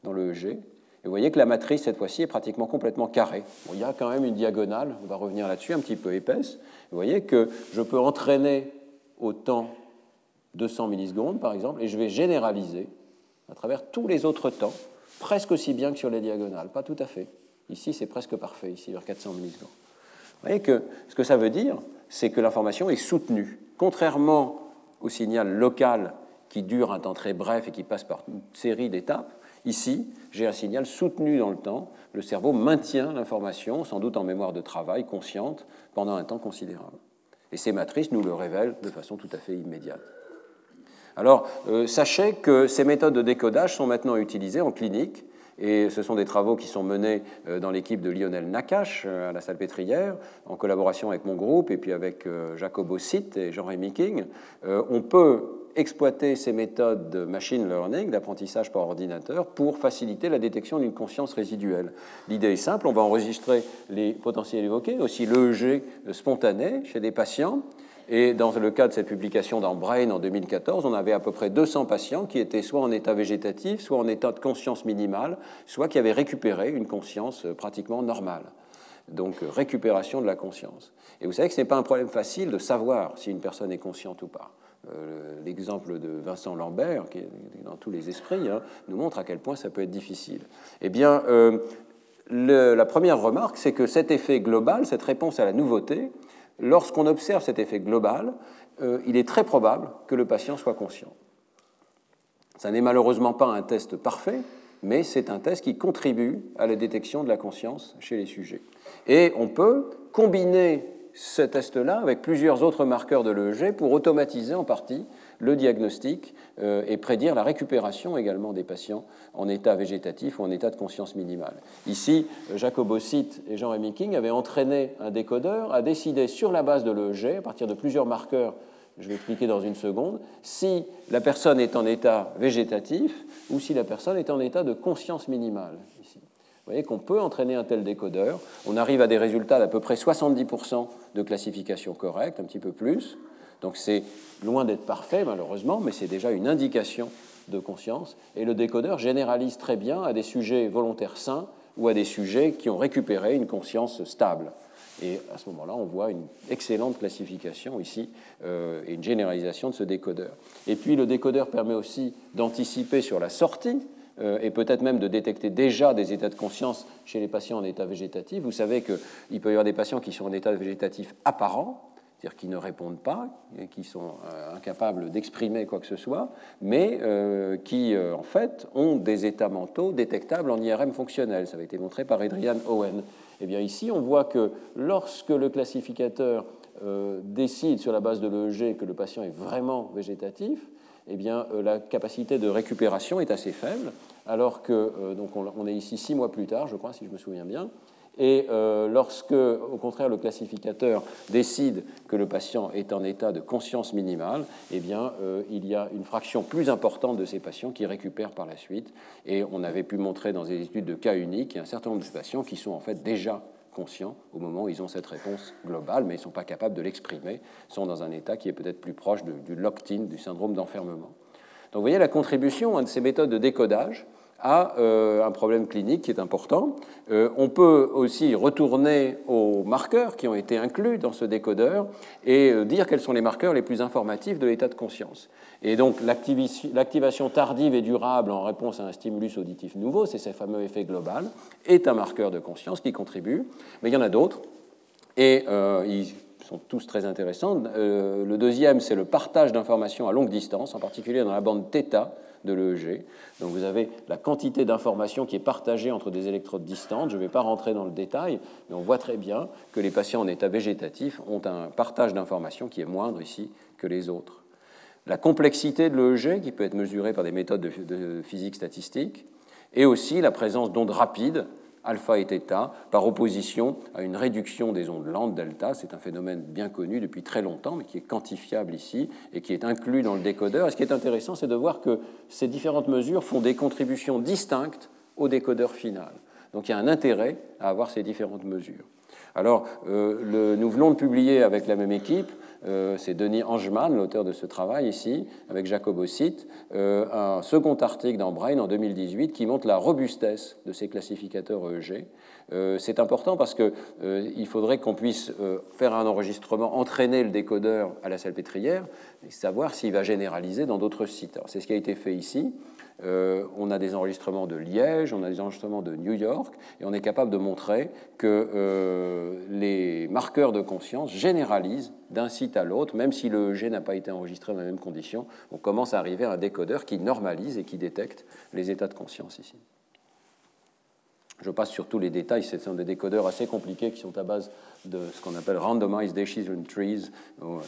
dans le EG, et vous voyez que la matrice, cette fois-ci, est pratiquement complètement carrée. il y a quand même une diagonale, on va revenir là-dessus, un petit peu épaisse. Vous voyez que je peux entraîner au temps 200 millisecondes par exemple, et je vais généraliser à travers tous les autres temps, presque aussi bien que sur les diagonales, pas tout à fait. Ici, c'est presque parfait, ici, vers 400 millisecondes. Vous voyez que ce que ça veut dire, c'est que l'information est soutenue. Contrairement au signal local qui dure un temps très bref et qui passe par une série d'étapes, ici, j'ai un signal soutenu dans le temps. Le cerveau maintient l'information, sans doute en mémoire de travail, consciente, pendant un temps considérable. Et ces matrices nous le révèlent de façon tout à fait immédiate. Alors, euh, sachez que ces méthodes de décodage sont maintenant utilisées en clinique et ce sont des travaux qui sont menés euh, dans l'équipe de Lionel Nakache euh, à la Salpêtrière, en collaboration avec mon groupe et puis avec Jacobo Sitt et Jean-Rémy King. On peut exploiter ces méthodes de machine learning, d'apprentissage par ordinateur, pour faciliter la détection d'une conscience résiduelle. L'idée est simple, on va enregistrer les potentiels évoqués, aussi l'EEG spontané chez des patients, et dans le cas de cette publication dans Brain en 2014, on avait à peu près 200 patients qui étaient soit en état végétatif, soit en état de conscience minimale, soit qui avaient récupéré une conscience pratiquement normale. Donc récupération de la conscience. Et vous savez que ce n'est pas un problème facile de savoir si une personne est consciente ou pas. Euh, l'exemple de Vincent Lambert, qui est dans tous les esprits, hein, nous montre à quel point ça peut être difficile. Eh bien, euh, la première remarque, c'est que cet effet global, cette réponse à la nouveauté, lorsqu'on observe cet effet global, euh, il est très probable que le patient soit conscient. Ça n'est malheureusement pas un test parfait, mais c'est un test qui contribue à la détection de la conscience chez les sujets. Et on peut combiner ce test-là avec plusieurs autres marqueurs de l'EEG pour automatiser en partie le diagnostic euh, et prédire la récupération également des patients en état végétatif ou en état de conscience minimale. Ici, Jacob Ossite et Jean-Rémy King avaient entraîné un décodeur à décider sur la base de l'EEG, à partir de plusieurs marqueurs, je vais expliquer dans une seconde, si la personne est en état végétatif ou si la personne est en état de conscience minimale. Vous voyez qu'on peut entraîner un tel décodeur. On arrive à des résultats d'à peu près 70% de classification correcte, un petit peu plus. Donc c'est loin d'être parfait, malheureusement, mais c'est déjà une indication de conscience. Et le décodeur généralise très bien à des sujets volontaires sains ou à des sujets qui ont récupéré une conscience stable. Et à ce moment-là, on voit une excellente classification ici euh, et une généralisation de ce décodeur. Et puis le décodeur permet aussi d'anticiper sur la sortie et peut-être même de détecter déjà des états de conscience chez les patients en état végétatif. Vous savez qu'il peut y avoir des patients qui sont en état végétatif apparent, c'est-à-dire qui ne répondent pas, et qui sont euh, incapables d'exprimer quoi que ce soit, mais euh, qui, euh, en fait, ont des états mentaux détectables en IRM fonctionnel. Ça avait été montré par Adrian Owen. Eh bien ici, on voit que lorsque le classificateur décide sur la base de l'EEG que le patient est vraiment végétatif, eh bien, la capacité de récupération est assez faible, alors que, donc on, est ici six mois plus tard, je crois, si je me souviens bien, et euh, lorsque, au contraire, le classificateur décide que le patient est en état de conscience minimale, eh bien, euh, il y a une fraction plus importante de ces patients qui récupèrent par la suite. Et on avait pu montrer dans des études de cas uniques un certain nombre de patients qui sont en fait déjà conscients au moment où ils ont cette réponse globale, mais ils ne sont pas capables de l'exprimer, sont dans un état qui est peut-être plus proche du locked-in, du syndrome d'enfermement. Donc vous voyez la contribution de ces méthodes de décodage a euh, un problème clinique qui est important. Euh, on peut aussi retourner aux marqueurs qui ont été inclus dans ce décodeur et euh, dire quels sont les marqueurs les plus informatifs de l'état de conscience. Et donc l'activation tardive et durable en réponse à un stimulus auditif nouveau, c'est ce fameux effet global, est un marqueur de conscience qui contribue, mais il y en a d'autres. Et ils sont tous très intéressants. le deuxième, c'est le partage d'informations à longue distance, en particulier dans la bande θ de l'EEG. Donc vous avez la quantité d'informations qui est partagée entre des électrodes distantes. Je ne vais pas rentrer dans le détail, mais on voit très bien que les patients en état végétatif ont un partage d'informations qui est moindre ici que les autres. La complexité de l'EEG, qui peut être mesurée par des méthodes de physique statistique, et aussi la présence d'ondes rapides alpha et θ, par opposition à une réduction des ondes lentes delta. C'est un phénomène bien connu depuis très longtemps, mais qui est quantifiable ici et qui est inclus dans le décodeur. Et ce qui est intéressant, c'est de voir que ces différentes mesures font des contributions distinctes au décodeur final. Donc il y a un intérêt à avoir ces différentes mesures. Alors, le, nous venons de publier avec la même équipe euh, c'est Denis Angeman, l'auteur de ce travail ici, avec Jacob Ossite, euh, un second article dans Brain en 2018 qui montre la robustesse de ces classificateurs EEG. Euh, c'est important parce qu'il faudrait qu'on puisse faire un enregistrement, entraîner le décodeur à la salpêtrière et savoir s'il va généraliser dans d'autres sites. C'est ce qui a été fait ici. Euh, on a des enregistrements de Liège, on a des enregistrements de New York, et on est capable de montrer que euh, les marqueurs de conscience généralisent d'un site à l'autre, même si le G n'a pas été enregistré dans les mêmes conditions, on commence à arriver à un décodeur qui normalise et qui détecte les états de conscience ici. Je passe sur tous les détails, ce sont des décodeurs assez compliqués qui sont à base de ce qu'on appelle randomized decision trees.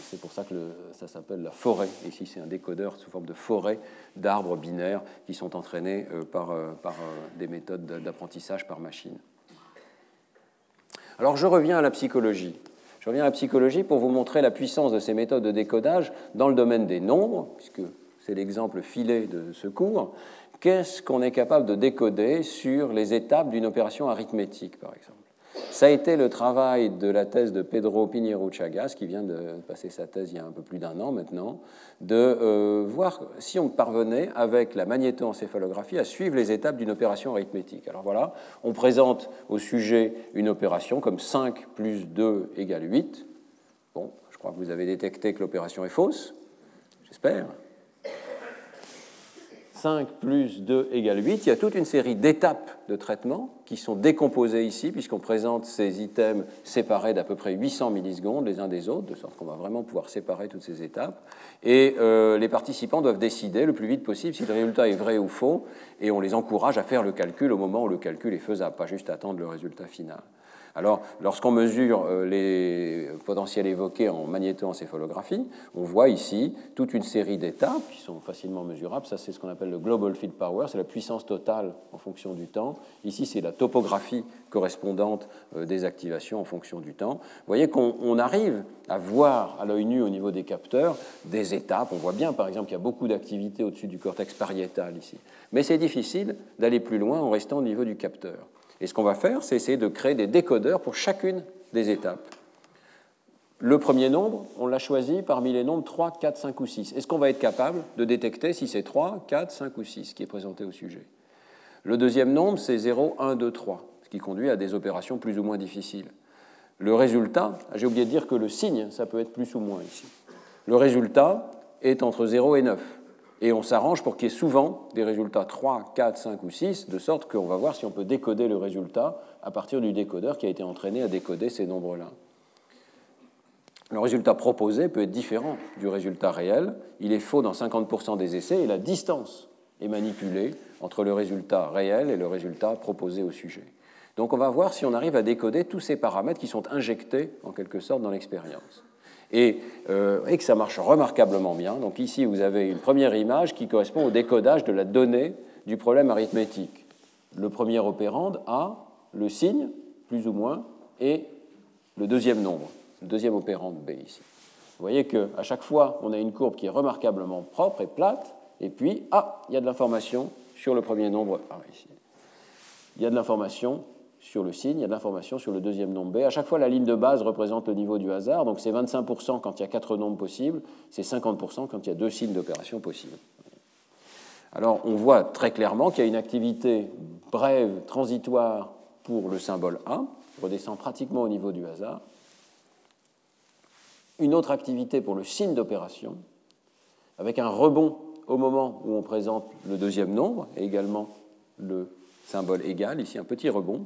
C'est pour ça que ça s'appelle la forêt. Ici, c'est un décodeur sous forme de forêt d'arbres binaires qui sont entraînés euh, par, euh, par euh, des méthodes d'apprentissage par machine. Alors, je reviens à la psychologie. Je reviens à la psychologie pour vous montrer la puissance de ces méthodes de décodage dans le domaine des nombres, puisque c'est l'exemple filé de ce cours. Qu'est-ce qu'on est capable de décoder sur les étapes d'une opération arithmétique, par exemple? Ça a été le travail de la thèse de Pedro Pinheiro Chagas, qui vient de passer sa thèse il y a un peu plus d'un an maintenant, de euh, voir si on parvenait, avec la magnétoencéphalographie, à suivre les étapes d'une opération arithmétique. Alors voilà, on présente au sujet une opération comme 5 plus 2 égale 8. Bon, je crois que vous avez détecté que l'opération est fausse, j'espère. 5 plus 2 égale 8, il y a toute une série d'étapes de traitement qui sont décomposées ici, puisqu'on présente ces items séparés d'à peu près 800 millisecondes les uns des autres, de sorte qu'on va vraiment pouvoir séparer toutes ces étapes. Et euh, les participants doivent décider le plus vite possible si le résultat est vrai ou faux, et on les encourage à faire le calcul au moment où le calcul est faisable, pas juste attendre le résultat final. Alors, lorsqu'on mesure euh, les potentiels évoqués en magnétoencéphalographie, on voit ici toute une série d'étapes qui sont facilement mesurables. Ça, c'est ce qu'on appelle le global field power, c'est la puissance totale en fonction du temps. Ici, c'est la topographie correspondante euh, des activations en fonction du temps. Vous voyez qu'on arrive à voir à l'œil nu au niveau des capteurs des étapes. On voit bien, par exemple, qu'il y a beaucoup d'activité au-dessus du cortex pariétal ici. Mais c'est difficile d'aller plus loin en restant au niveau du capteur. Et ce qu'on va faire, c'est essayer de créer des décodeurs pour chacune des étapes. Le premier nombre, on l'a choisi parmi les nombres 3, 4, 5 ou 6. Est-ce qu'on va être capable de détecter si c'est 3, 4, 5 ou 6 qui est présenté au sujet? Le deuxième nombre, c'est 0, 1, 2, 3, ce qui conduit à des opérations plus ou moins difficiles. Le résultat, j'ai oublié de dire que le signe, ça peut être plus ou moins ici. Le résultat est entre 0 et 9 et on s'arrange pour qu'il y ait souvent des résultats 3, 4, 5 ou 6, de sorte qu'on va voir si on peut décoder le résultat à partir du décodeur qui a été entraîné à décoder ces nombres-là. Le résultat proposé peut être différent du résultat réel. Il est faux dans 50% des essais et la distance est manipulée entre le résultat réel et le résultat proposé au sujet. Donc on va voir si on arrive à décoder tous ces paramètres qui sont injectés en quelque sorte dans l'expérience. Euh, et, que ça marche remarquablement bien. Donc ici, vous avez une première image qui correspond au décodage de la donnée du problème arithmétique. Le premier opérande A, le signe, plus ou moins, et le deuxième nombre, le deuxième opérande B ici. Vous voyez qu'à chaque fois, on a une courbe qui est remarquablement propre et plate, et puis, ah, il y a de l'information sur le premier nombre A ici. Il y a de l'information sur le signe, il y a de l'information sur le deuxième nombre B. À chaque fois, la ligne de base représente le niveau du hasard, donc c'est 25% quand il y a quatre nombres possibles, c'est 50% quand il y a deux signes d'opération possibles. Alors on voit très clairement qu'il y a une activité brève, transitoire pour le symbole A, redescend pratiquement au niveau du hasard. Une autre activité pour le signe d'opération, avec un rebond au moment où on présente le deuxième nombre, et également le symbole égal, ici un petit rebond.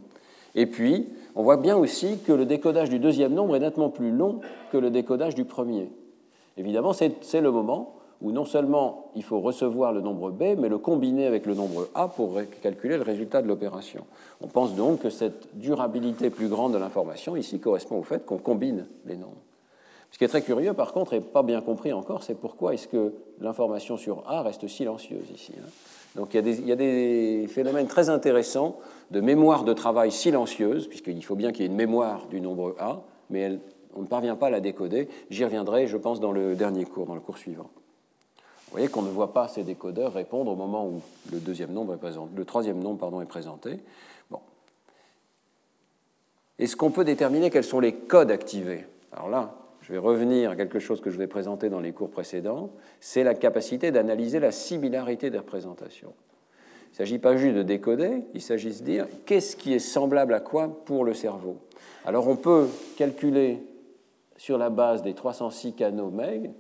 Et puis, on voit bien aussi que le décodage du deuxième nombre est nettement plus long que le décodage du premier. Évidemment, c'est le moment où non seulement il faut recevoir le nombre b, mais le combiner avec le nombre a pour calculer le résultat de l'opération. On pense donc que cette durabilité plus grande de l'information ici correspond au fait qu'on combine les nombres. Ce qui est très curieux, par contre, et pas bien compris encore, c'est pourquoi est-ce que l'information sur A reste silencieuse ici. Donc il y, a des, phénomènes très intéressants de mémoire de travail silencieuse, puisqu'il faut bien qu'il y ait une mémoire du nombre A, mais on ne parvient pas à la décoder. J'y reviendrai, je pense, dans le dernier cours, dans le cours suivant. Vous voyez qu'on ne voit pas ces décodeurs répondre au moment où le deuxième nombre est le troisième nombre pardon, est présenté. Bon. est-ce qu'on peut déterminer quels sont les codes activés? Alors là, je vais revenir à quelque chose que je vais présenter dans les cours précédents, c'est la capacité d'analyser la similarité des représentations. Il ne s'agit pas juste de décoder, il s'agit de dire qu'est-ce qui est semblable à quoi pour le cerveau. Alors on peut calculer sur la base des 306 canaux MEG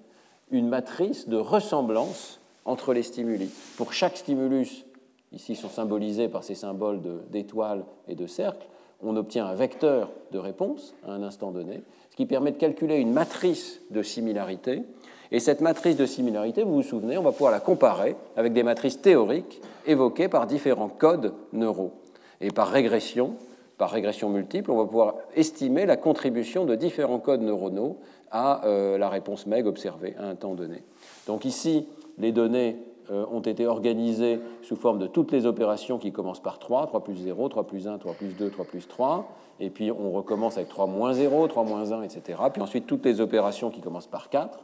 une matrice de ressemblance entre les stimuli. Pour chaque stimulus, ici sont symbolisés par ces symboles d'étoiles et de cercles, on obtient un vecteur de réponse à un instant donné, qui permet de calculer une matrice de similarité. Et cette matrice de similarité, vous vous souvenez, on va pouvoir la comparer avec des matrices théoriques évoquées par différents codes neuraux. Et par régression, par régression multiple, on va pouvoir estimer la contribution de différents codes neuronaux à euh, la réponse MEG observée à un temps donné. Donc ici, les données euh, ont été organisées sous forme de toutes les opérations qui commencent par 3, 3 plus 0, 3 plus 1, 3 plus 2, 3 plus 3, et puis on recommence avec 3 moins 0, 3 moins 1, etc. Puis ensuite toutes les opérations qui commencent par 4.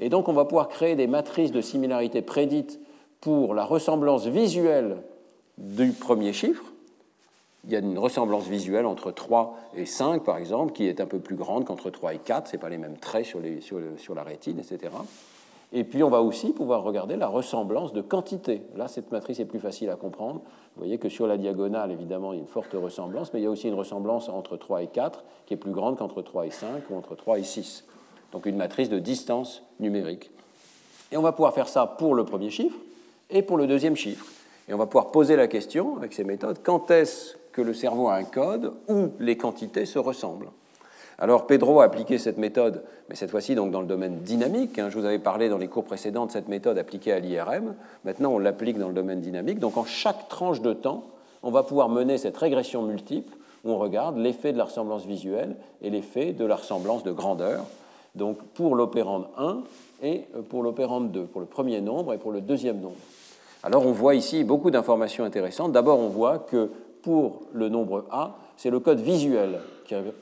Et donc on va pouvoir créer des matrices de similarité prédites pour la ressemblance visuelle du premier chiffre. Il y a une ressemblance visuelle entre 3 et 5, par exemple, qui est un peu plus grande qu'entre 3 et 4. Ce pas les mêmes traits sur, les, sur la rétine, etc. Et puis on va aussi pouvoir regarder la ressemblance de quantité. Là, cette matrice est plus facile à comprendre. Vous voyez que sur la diagonale, évidemment, il y a une forte ressemblance, mais il y a aussi une ressemblance entre 3 et 4 qui est plus grande qu'entre 3 et 5 ou entre 3 et 6. Donc une matrice de distance numérique. Et on va pouvoir faire ça pour le premier chiffre et pour le deuxième chiffre. Et on va pouvoir poser la question avec ces méthodes, quand est-ce que le cerveau a un code où les quantités se ressemblent? Alors Pedro a appliqué cette méthode, mais cette fois-ci donc dans le domaine dynamique. Hein. Je vous avais parlé dans les cours précédents de cette méthode appliquée à l'IRM. Maintenant, on l'applique dans le domaine dynamique. Donc en chaque tranche de temps, on va pouvoir mener cette régression multiple où on regarde l'effet de la ressemblance visuelle et l'effet de la ressemblance de grandeur. Donc pour l'opérande 1 et pour l'opérande 2, pour le premier nombre et pour le deuxième nombre. Alors on voit ici beaucoup d'informations intéressantes. D'abord, on voit que pour le nombre A, c'est le code visuel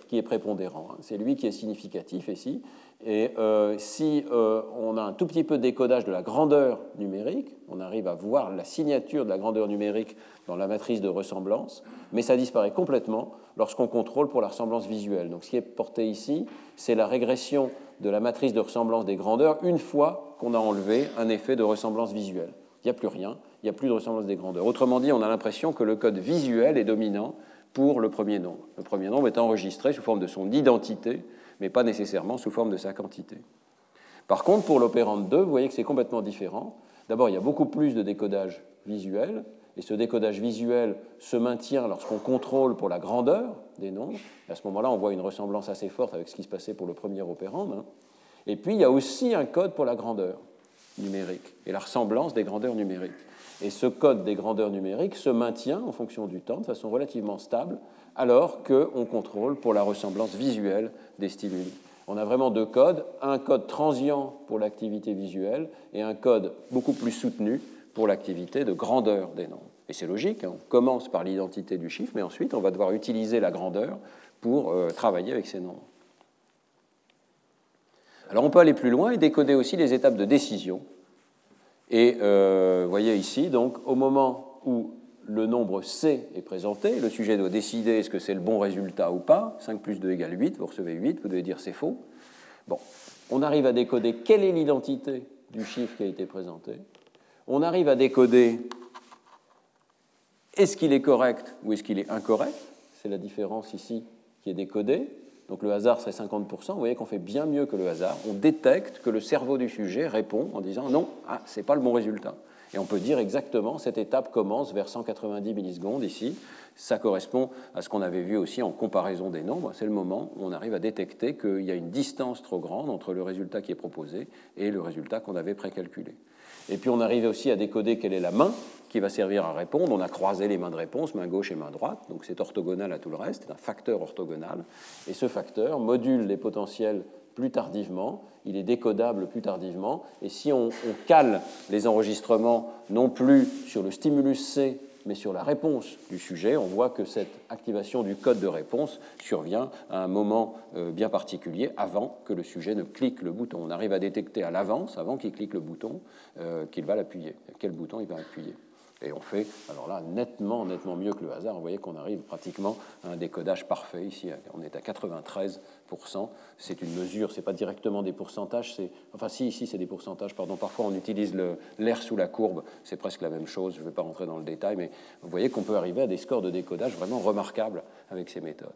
qui est prépondérant. Hein. C'est lui qui est significatif ici. Et euh, si euh, on a un tout petit peu de décodage de la grandeur numérique, on arrive à voir la signature de la grandeur numérique dans la matrice de ressemblance, mais ça disparaît complètement lorsqu'on contrôle pour la ressemblance visuelle. Donc ce qui est porté ici, c'est la régression de la matrice de ressemblance des grandeurs une fois qu'on a enlevé un effet de ressemblance visuelle. Il n'y a plus rien, il n'y a plus de ressemblance des grandeurs. Autrement dit, on a l'impression que le code visuel est dominant pour le premier nombre. Le premier nombre est enregistré sous forme de son identité, mais pas nécessairement sous forme de sa quantité. Par contre, pour l'opérande 2, vous voyez que c'est complètement différent. D'abord, il y a beaucoup plus de décodage visuel, et ce décodage visuel se maintient lorsqu'on contrôle pour la grandeur des nombres. à ce moment-là, on voit une ressemblance assez forte avec ce qui se passait pour le premier opérande. Hein. Et puis, il y a aussi un code pour la grandeur numérique et la ressemblance des grandeurs numériques. Et ce code des grandeurs numériques se maintient en fonction du temps de façon relativement stable, alors qu'on contrôle pour la ressemblance visuelle des stimuli. On a vraiment deux codes, un code transient pour l'activité visuelle et un code beaucoup plus soutenu pour l'activité de grandeur des nombres. Et c'est logique, hein. on commence par l'identité du chiffre, mais ensuite on va devoir utiliser la grandeur pour euh, travailler avec ces nombres. Alors on peut aller plus loin et décoder aussi les étapes de décision et euh, vous voyez ici, donc, au moment où le nombre C est présenté, le sujet doit décider est-ce que c'est le bon résultat ou pas. 5 plus 2 égale 8, vous recevez 8, vous devez dire c'est faux. Bon, on arrive à décoder quelle est l'identité du chiffre qui a été présenté. On arrive à décoder est-ce qu'il est correct ou est-ce qu'il est incorrect. C'est la différence ici qui est décodée. Donc le hasard serait 50%, vous voyez qu'on fait bien mieux que le hasard. On détecte que le cerveau du sujet répond en disant non, ah, ce n'est pas le bon résultat. Et on peut dire exactement, cette étape commence vers 190 millisecondes ici. Ça correspond à ce qu'on avait vu aussi en comparaison des nombres. C'est le moment où on arrive à détecter qu'il y a une distance trop grande entre le résultat qui est proposé et le résultat qu'on avait précalculé. Et puis on arrive aussi à décoder quelle est la main qui va servir à répondre. On a croisé les mains de réponse, main gauche et main droite, donc c'est orthogonal à tout le reste, c'est un facteur orthogonal. Et ce facteur module les potentiels plus tardivement, il est décodable plus tardivement, et si on, cale les enregistrements non plus sur le stimulus C mais sur la réponse du sujet, on voit que cette activation du code de réponse survient à un moment euh, bien particulier, avant que le sujet ne clique le bouton. On arrive à détecter à l'avance, avant qu'il clique le bouton, euh, qu'il va l'appuyer, quel bouton il va appuyer? Et on fait, alors là, nettement, nettement mieux que le hasard. Vous voyez qu'on arrive pratiquement à un décodage parfait. Ici, on est à 93%. C'est une mesure, ce n'est pas directement des pourcentages. Enfin, si, ici, c'est des pourcentages, pardon. Parfois, on utilise l'air sous la courbe. C'est presque la même chose. Je ne vais pas rentrer dans le détail, mais vous voyez qu'on peut arriver à des scores de décodage vraiment remarquables avec ces méthodes.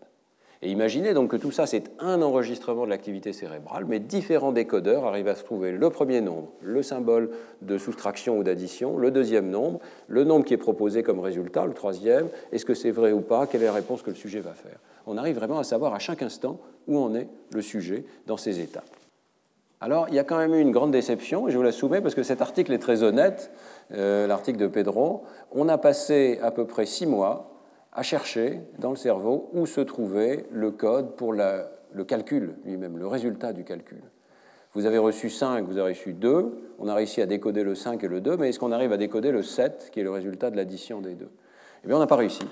Et imaginez donc que tout ça, c'est un enregistrement de l'activité cérébrale, mais différents décodeurs arrivent à se trouver le premier nombre, le symbole de soustraction ou d'addition, le deuxième nombre, le nombre qui est proposé comme résultat, le troisième, est-ce que c'est vrai ou pas, quelle est la réponse que le sujet va faire. On arrive vraiment à savoir à chaque instant où en est le sujet dans ces étapes. Alors, il y a quand même eu une grande déception, et je vous la soumets parce que cet article est très honnête, euh, l'article de Pedro. On a passé à peu près six mois à chercher dans le cerveau où se trouvait le code pour le calcul lui-même, le résultat du calcul. Vous avez reçu 5, vous avez reçu 2, on a réussi à décoder le 5 et le 2, mais est-ce qu'on arrive à décoder le 7, qui est le résultat de l'addition des deux? Eh bien, on n'a pas réussi.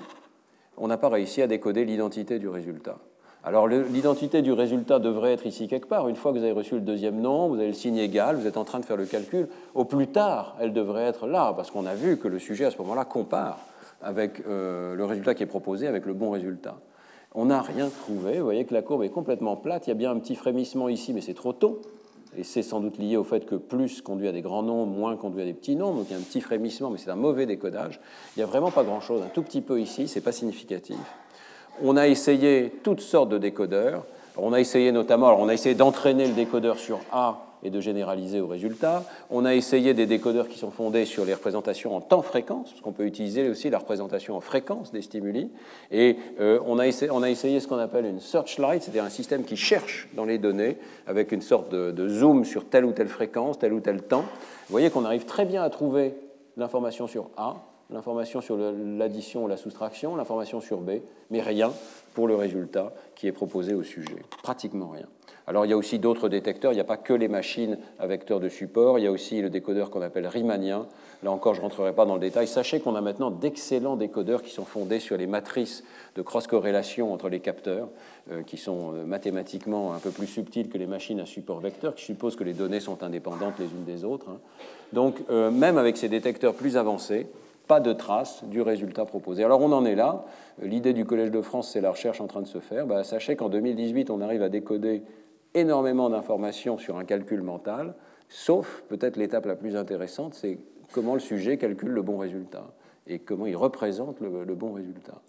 On n'a pas réussi à décoder l'identité du résultat. Alors, l'identité du résultat devrait être ici quelque part. Une fois que vous avez reçu le deuxième nombre, vous avez le signe égal, vous êtes en train de faire le calcul. Au plus tard, elle devrait être là, parce qu'on a vu que le sujet à ce moment-là compare avec euh, le résultat qui est proposé, avec le bon résultat. On n'a rien trouvé. Vous voyez que la courbe est complètement plate. Il y a bien un petit frémissement ici, mais c'est trop tôt. Et c'est sans doute lié au fait que plus conduit à des grands nombres, moins conduit à des petits nombres. Donc il y a un petit frémissement, mais c'est un mauvais décodage. Il n'y a vraiment pas grand-chose. Un tout petit peu ici, ce n'est pas significatif. On a essayé toutes sortes de décodeurs. On a essayé notamment, on a essayé d'entraîner le décodeur sur A et de généraliser au résultat. On a essayé des décodeurs qui sont fondés sur les représentations en temps-fréquence, parce qu'on peut utiliser aussi la représentation en fréquence des stimuli. Et euh, on, a essayé, on, a essayé, ce qu'on appelle une searchlight, c'est-à-dire un système qui cherche dans les données avec une sorte de, de zoom sur telle ou telle fréquence, tel ou tel temps. Vous voyez qu'on arrive très bien à trouver l'information sur A, l'information sur l'addition ou la soustraction, l'information sur B, mais rien pour le résultat qui est proposé au sujet. Pratiquement rien. Alors il y a aussi d'autres détecteurs, il n'y a pas que les machines à vecteurs de support, il y a aussi le décodeur qu'on appelle Riemanien. Là encore, je ne rentrerai pas dans le détail. Sachez qu'on a maintenant d'excellents décodeurs qui sont fondés sur les matrices de cross-corrélation entre les capteurs, euh, qui sont euh, mathématiquement un peu plus subtils que les machines à support vecteur, qui supposent que les données sont indépendantes les unes des autres. Hein. Donc euh, même avec ces détecteurs plus avancés, pas de trace du résultat proposé. Alors on en est là. L'idée du Collège de France, c'est la recherche en train de se faire. Bah, sachez qu'en 2018, on arrive à décoder énormément d'informations sur un calcul mental, sauf peut-être l'étape la plus intéressante, c'est comment le sujet calcule le bon résultat et comment il représente le, bon résultat.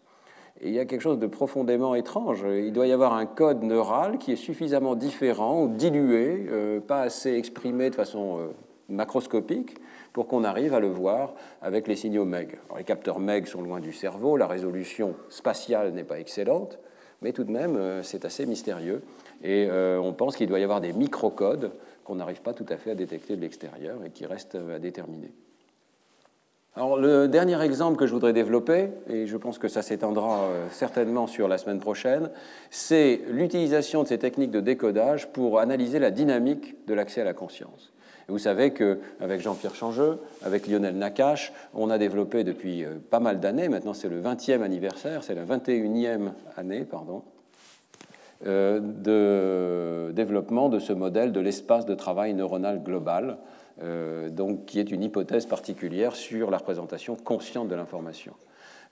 Et il y a quelque chose de profondément étrange. Il doit y avoir un code neural qui est suffisamment différent ou dilué, euh, pas assez exprimé de façon euh, macroscopique, pour qu'on arrive à le voir avec les signaux MEG. les capteurs MEG sont loin du cerveau, la résolution spatiale n'est pas excellente, mais tout de même, euh, c'est assez mystérieux. Et euh, on pense qu'il doit y avoir des microcodes qu'on n'arrive pas tout à fait à détecter de l'extérieur et qui restent à déterminer. Alors, le dernier exemple que je voudrais développer, et je pense que ça s'étendra euh, certainement sur la semaine prochaine, c'est l'utilisation de ces techniques de décodage pour analyser la dynamique de l'accès à la conscience. vous savez qu'avec Jean-Pierre Changeux, avec Lionel Nakache, on a développé depuis euh, pas mal d'années, maintenant c'est le 20e anniversaire, c'est la 21e année, pardon, euh, de développement de ce modèle de l'espace de travail neuronal global, euh, donc, qui est une hypothèse particulière sur la représentation consciente de l'information.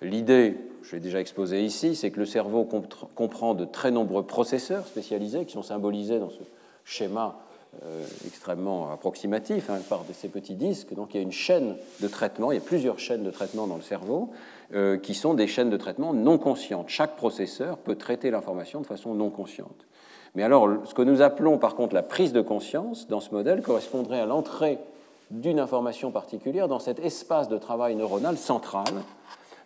L'idée, je l'ai déjà exposé ici, c'est que le cerveau comprend de très nombreux processeurs spécialisés qui sont symbolisés dans ce schéma euh, extrêmement approximatif hein, par ces petits disques. Donc il y a une chaîne de traitement, il y a plusieurs chaînes de traitement dans le cerveau. Euh, qui sont des chaînes de traitement non conscientes. Chaque processeur peut traiter l'information de façon non consciente. Mais alors, ce que nous appelons par contre la prise de conscience dans ce modèle correspondrait à l'entrée d'une information particulière dans cet espace de travail neuronal central,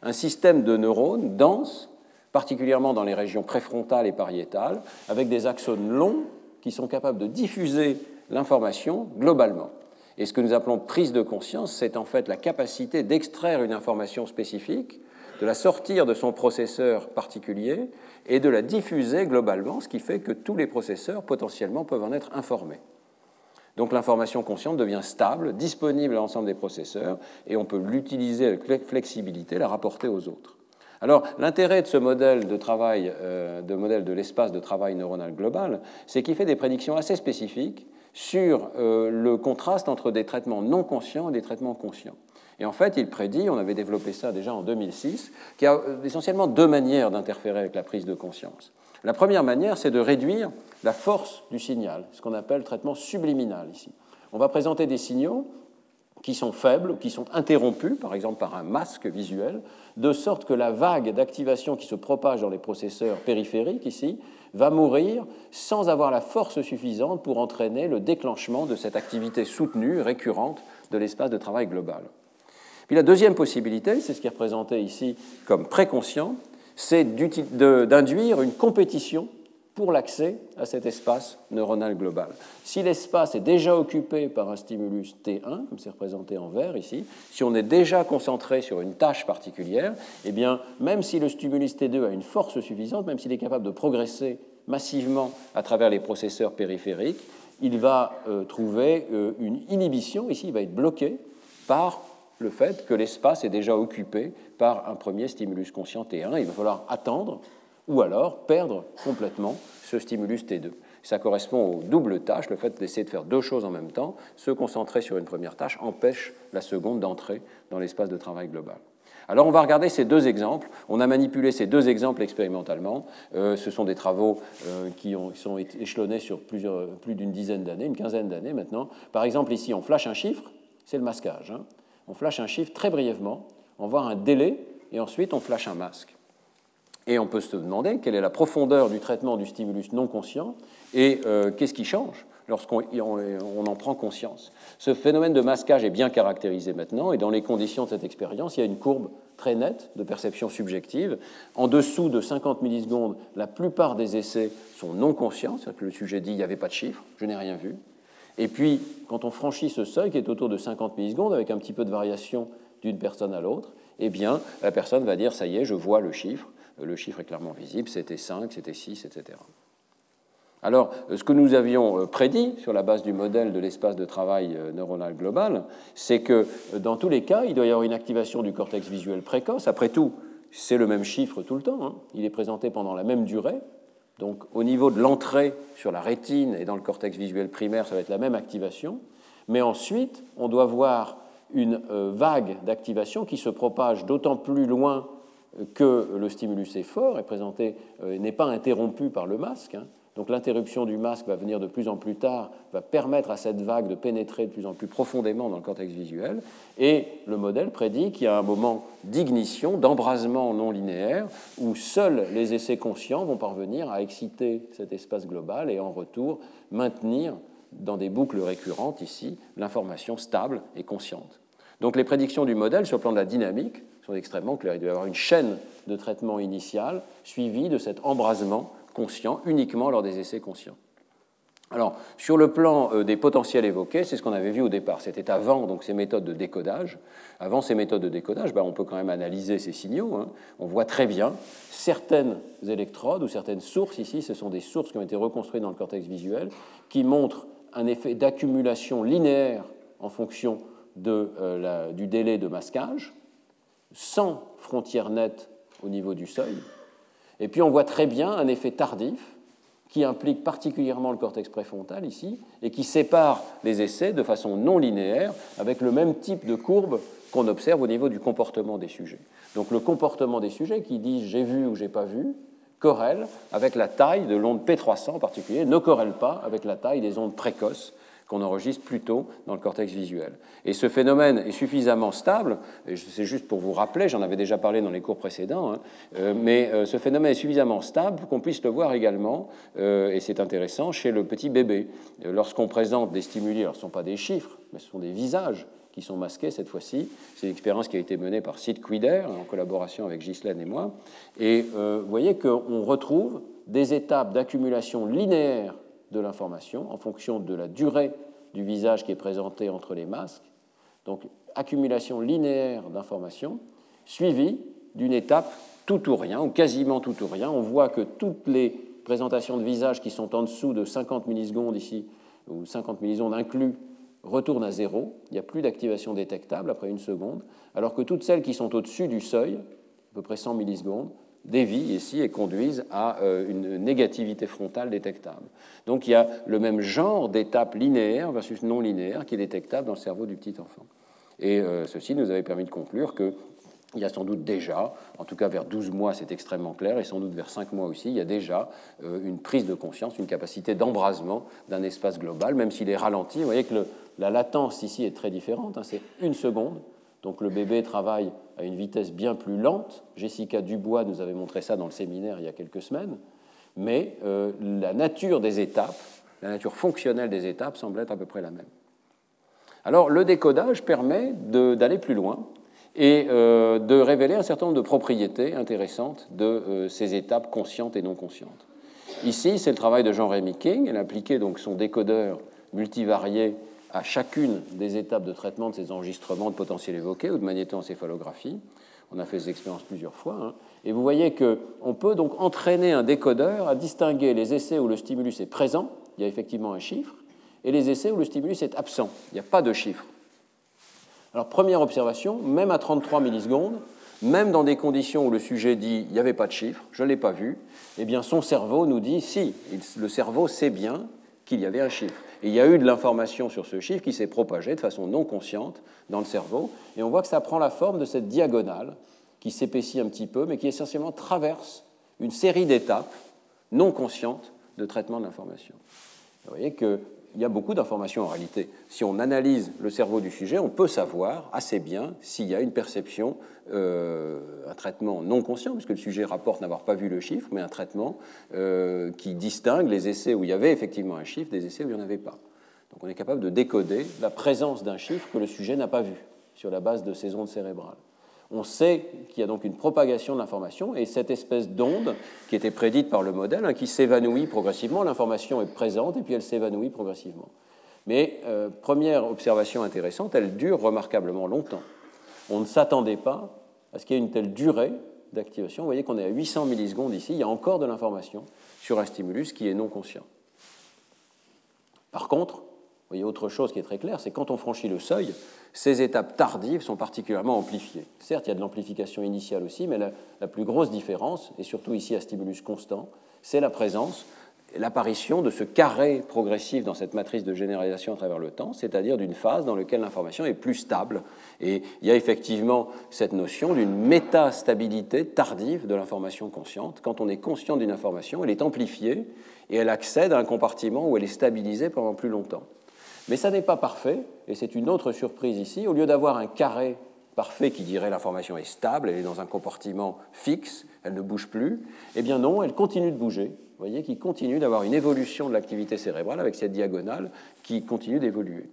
un système de neurones denses, particulièrement dans les régions préfrontales et pariétales, avec des axones longs qui sont capables de diffuser l'information globalement. Et ce que nous appelons prise de conscience, c'est en fait la capacité d'extraire une information spécifique, de la sortir de son processeur particulier et de la diffuser globalement, ce qui fait que tous les processeurs potentiellement peuvent en être informés. Donc l'information consciente devient stable, disponible à l'ensemble des processeurs, et on peut l'utiliser avec flexibilité, la rapporter aux autres. Alors l'intérêt de ce modèle de travail, euh, de modèle de l'espace de travail neuronal global, c'est qu'il fait des prédictions assez spécifiques sur euh, le contraste entre des traitements non conscients et des traitements conscients. Et en fait, il prédit, on avait développé ça déjà en 2006, qu'il y a euh, essentiellement deux manières d'interférer avec la prise de conscience. La première manière, c'est de réduire la force du signal, ce qu'on appelle le traitement subliminal ici. On va présenter des signaux qui sont faibles ou qui sont interrompus, par exemple par un masque visuel, de sorte que la vague d'activation qui se propage dans les processeurs périphériques ici va mourir sans avoir la force suffisante pour entraîner le déclenchement de cette activité soutenue, récurrente de l'espace de travail global. Puis la deuxième possibilité, c'est ce qui est représenté ici comme préconscient, c'est d'induire une compétition pour l'accès à cet espace neuronal global. Si l'espace est déjà occupé par un stimulus T1, comme c'est représenté en vert ici, si on est déjà concentré sur une tâche particulière, eh bien, même si le stimulus T2 a une force suffisante, même s'il est capable de progresser massivement à travers les processeurs périphériques, il va euh, trouver euh, une inhibition, ici il va être bloqué par le fait que l'espace est déjà occupé par un premier stimulus conscient T1. Il va falloir attendre ou alors perdre complètement ce stimulus T2. Ça correspond aux doubles tâches, le fait d'essayer de faire deux choses en même temps, se concentrer sur une première tâche empêche la seconde d'entrer dans l'espace de travail global. Alors on va regarder ces deux exemples. On a manipulé ces deux exemples expérimentalement. Euh, ce sont des travaux euh, qui, ont, sont échelonnés sur plus d'une dizaine d'années, une quinzaine d'années maintenant. Par exemple, ici, on flash un chiffre, c'est le masquage. Hein. On flash un chiffre très brièvement, on voit un délai, et ensuite on flash un masque. Et on peut se demander quelle est la profondeur du traitement du stimulus non conscient et euh, qu'est-ce qui change lorsqu'on en prend conscience. Ce phénomène de masquage est bien caractérisé maintenant et dans les conditions de cette expérience, il y a une courbe très nette de perception subjective. En dessous de 50 millisecondes, la plupart des essais sont non conscients, c'est-à-dire que le sujet dit il n'y avait pas de chiffre, je n'ai rien vu. Et puis, quand on franchit ce seuil qui est autour de 50 millisecondes, avec un petit peu de variation d'une personne à l'autre, eh bien, la personne va dire ça y est, je vois le chiffre, le chiffre est clairement visible, c'était 5, c'était 6, etc. Alors, ce que nous avions euh, prédit sur la base du modèle de l'espace de travail euh, neuronal global, c'est que euh, dans tous les cas, il doit y avoir une activation du cortex visuel précoce. Après tout, c'est le même chiffre tout le temps. Hein. Il est présenté pendant la même durée. Donc, au niveau de l'entrée sur la rétine et dans le cortex visuel primaire, ça va être la même activation. Mais ensuite, on doit voir une vague d'activation qui se propage d'autant plus loin que le stimulus est fort, est présenté, n'est pas interrompu par le masque. Hein. Donc l'interruption du masque va venir de plus en plus tard, va permettre à cette vague de pénétrer de plus en plus profondément dans le cortex visuel. Et le modèle prédit qu'il y a un moment d'ignition, d'embrasement non linéaire, où seuls les essais conscients vont parvenir à exciter cet espace global et en retour maintenir dans des boucles récurrentes ici l'information stable et consciente. Donc les prédictions du modèle sur le plan de la dynamique sont extrêmement claires. Il doit y avoir une chaîne de traitement initial suivie de cet embrasement conscient uniquement lors des essais conscients. Alors, sur le plan euh, des potentiels évoqués, c'est ce qu'on avait vu au départ. C'était avant donc, ces méthodes de décodage. Avant ces méthodes de décodage, ben, on peut quand même analyser ces signaux. Hein. On voit très bien certaines électrodes ou certaines sources, ici, ce sont des sources qui ont été reconstruites dans le cortex visuel, qui montrent un effet d'accumulation linéaire en fonction euh, du délai de masquage, sans frontière nette au niveau du seuil. Et puis on voit très bien un effet tardif qui implique particulièrement le cortex préfrontal ici et qui sépare les essais de façon non linéaire avec le même type de courbe qu'on observe au niveau du comportement des sujets. Donc le comportement des sujets qui disent j'ai vu ou j'ai pas vu corrèle avec la taille de l'onde P300 en particulier, ne corrèle pas avec la taille des ondes précoces qu'on enregistre plutôt dans le cortex visuel. Et ce phénomène est suffisamment stable, c'est juste pour vous rappeler, j'en avais déjà parlé dans les cours précédents, hein, euh, mais euh, ce phénomène est suffisamment stable pour qu'on puisse le voir également, euh, et c'est intéressant, chez le petit bébé. Lorsqu'on présente des stimuli, alors ce ne sont pas des chiffres, mais ce sont des visages qui sont masqués cette fois-ci. C'est une expérience qui a été menée par Sid Quider en collaboration avec Ghislaine et moi. Et vous voyez qu'on retrouve des étapes d'accumulation linéaire de l'information en fonction de la durée du visage qui est présenté entre les masques. Donc, accumulation linéaire d'informations suivie d'une étape tout ou rien, ou quasiment tout ou rien. On voit que toutes les présentations de visage qui sont en dessous de 50 millisecondes ici, ou 50 millisecondes inclus, retournent à zéro. Il n'y a plus d'activation détectable après une seconde, alors que toutes celles qui sont au-dessus du seuil, à peu près 100 millisecondes, dévient ici et conduisent à euh, une négativité frontale détectable. Donc il y a le même genre d'étape linéaire versus non linéaire qui est détectable dans le cerveau du petit enfant. Et ceci nous avait permis de conclure que il y a sans doute déjà, en tout cas vers 12 mois c'est extrêmement clair, et sans doute vers 5 mois aussi, il y a déjà une prise de conscience, une capacité d'embrasement d'un espace global, même s'il est ralenti. Vous voyez que la latence ici est très différente, hein, c'est une seconde, donc le bébé travaille à une vitesse bien plus lente. Jessica Dubois nous avait montré ça dans le séminaire il y a quelques semaines, mais la nature des étapes la nature fonctionnelle des étapes semble être à peu près la même. Alors le décodage permet d'aller plus loin et euh, de révéler un certain nombre de propriétés intéressantes de euh, ces étapes conscientes et non conscientes. Ici, c'est le travail de Jean-Rémy King. Elle a appliqué donc son décodeur multivarié à chacune des étapes de traitement de ces enregistrements de potentiel évoqués ou de magnétoencéphalographie. On a fait ces expériences plusieurs fois. Hein. Et vous voyez qu'on peut donc entraîner un décodeur à distinguer les essais où le stimulus est présent il y a effectivement un chiffre, et les essais où le stimulus est absent, il n'y a pas de chiffre. Alors, première observation, même à 33 millisecondes, même dans des conditions où le sujet dit il n'y avait pas de chiffre, je ne l'ai pas vu, eh bien son cerveau nous dit si, le cerveau sait bien qu'il y avait un chiffre. Et il y a eu de l'information sur ce chiffre qui s'est propagée de façon non consciente dans le cerveau, et on voit que ça prend la forme de cette diagonale qui s'épaissit un petit peu, mais qui essentiellement traverse une série d'étapes non conscientes de traitement de l'information. Vous voyez qu'il y a beaucoup d'informations en réalité. Si on analyse le cerveau du sujet, on peut savoir assez bien s'il y a une perception, euh, un traitement non conscient, puisque le sujet rapporte n'avoir pas vu le chiffre, mais un traitement euh, qui distingue les essais où il y avait effectivement un chiffre des essais où il n'y en avait pas. Donc on est capable de décoder la présence d'un chiffre que le sujet n'a pas vu sur la base de ses ondes cérébrales on sait qu'il y a donc une propagation de l'information et cette espèce d'onde qui était prédite par le modèle, hein, qui s'évanouit progressivement, l'information est présente et puis elle s'évanouit progressivement. Mais euh, première observation intéressante, elle dure remarquablement longtemps. On ne s'attendait pas à ce qu'il y ait une telle durée d'activation. Vous voyez qu'on est à 800 millisecondes ici, il y a encore de l'information sur un stimulus qui est non conscient. Par contre, vous voyez autre chose qui est très claire, c'est quand on franchit le seuil, ces étapes tardives sont particulièrement amplifiées. Certes, il y a de l'amplification initiale aussi, mais la, plus grosse différence, et surtout ici à stimulus constant, c'est la présence, l'apparition de ce carré progressif dans cette matrice de généralisation à travers le temps, c'est-à-dire d'une phase dans laquelle l'information est plus stable. Et il y a effectivement cette notion d'une métastabilité tardive de l'information consciente. Quand on est conscient d'une information, elle est amplifiée et elle accède à un compartiment où elle est stabilisée pendant plus longtemps. Mais ça n'est pas parfait, et c'est une autre surprise ici. Au lieu d'avoir un carré parfait qui dirait l'information est stable, elle est dans un comportement fixe, elle ne bouge plus, eh bien non, elle continue de bouger. Vous voyez qu'il continue d'avoir une évolution de l'activité cérébrale avec cette diagonale qui continue d'évoluer.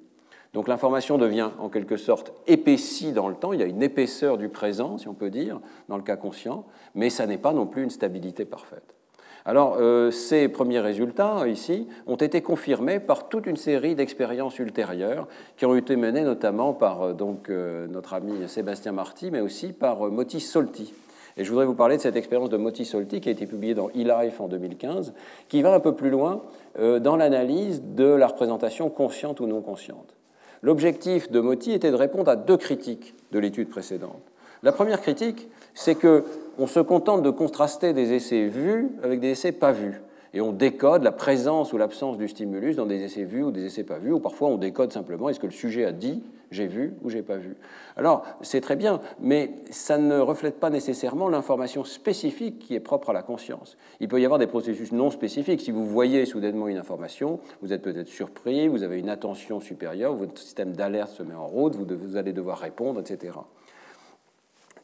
Donc l'information devient en quelque sorte épaissie dans le temps, il y a une épaisseur du présent, si on peut dire, dans le cas conscient, mais ça n'est pas non plus une stabilité parfaite. Alors, euh, ces premiers résultats, ici, ont été confirmés par toute une série d'expériences ultérieures qui ont été menées notamment par euh, donc, euh, notre ami Sébastien Marty, mais aussi par Moti Solti. Et je voudrais vous parler de cette expérience de Moti Solti qui a été publiée dans eLife en 2015, qui va un peu plus loin dans l'analyse de la représentation consciente ou non consciente. L'objectif de Moti était de répondre à deux critiques de l'étude précédente. La première critique, c'est que on se contente de contraster des essais vus avec des essais pas vus. Et on décode la présence ou l'absence du stimulus dans des essais vus ou des essais pas vus, ou parfois on décode simplement est-ce que le sujet a dit j'ai vu ou j'ai pas vu. Alors, c'est très bien, mais ça ne reflète pas nécessairement l'information spécifique qui est propre à la conscience. Il peut y avoir des processus non spécifiques. Si vous voyez soudainement une information, vous êtes peut-être surpris, vous avez une attention supérieure, votre système d'alerte se met en route, vous allez devoir répondre, etc.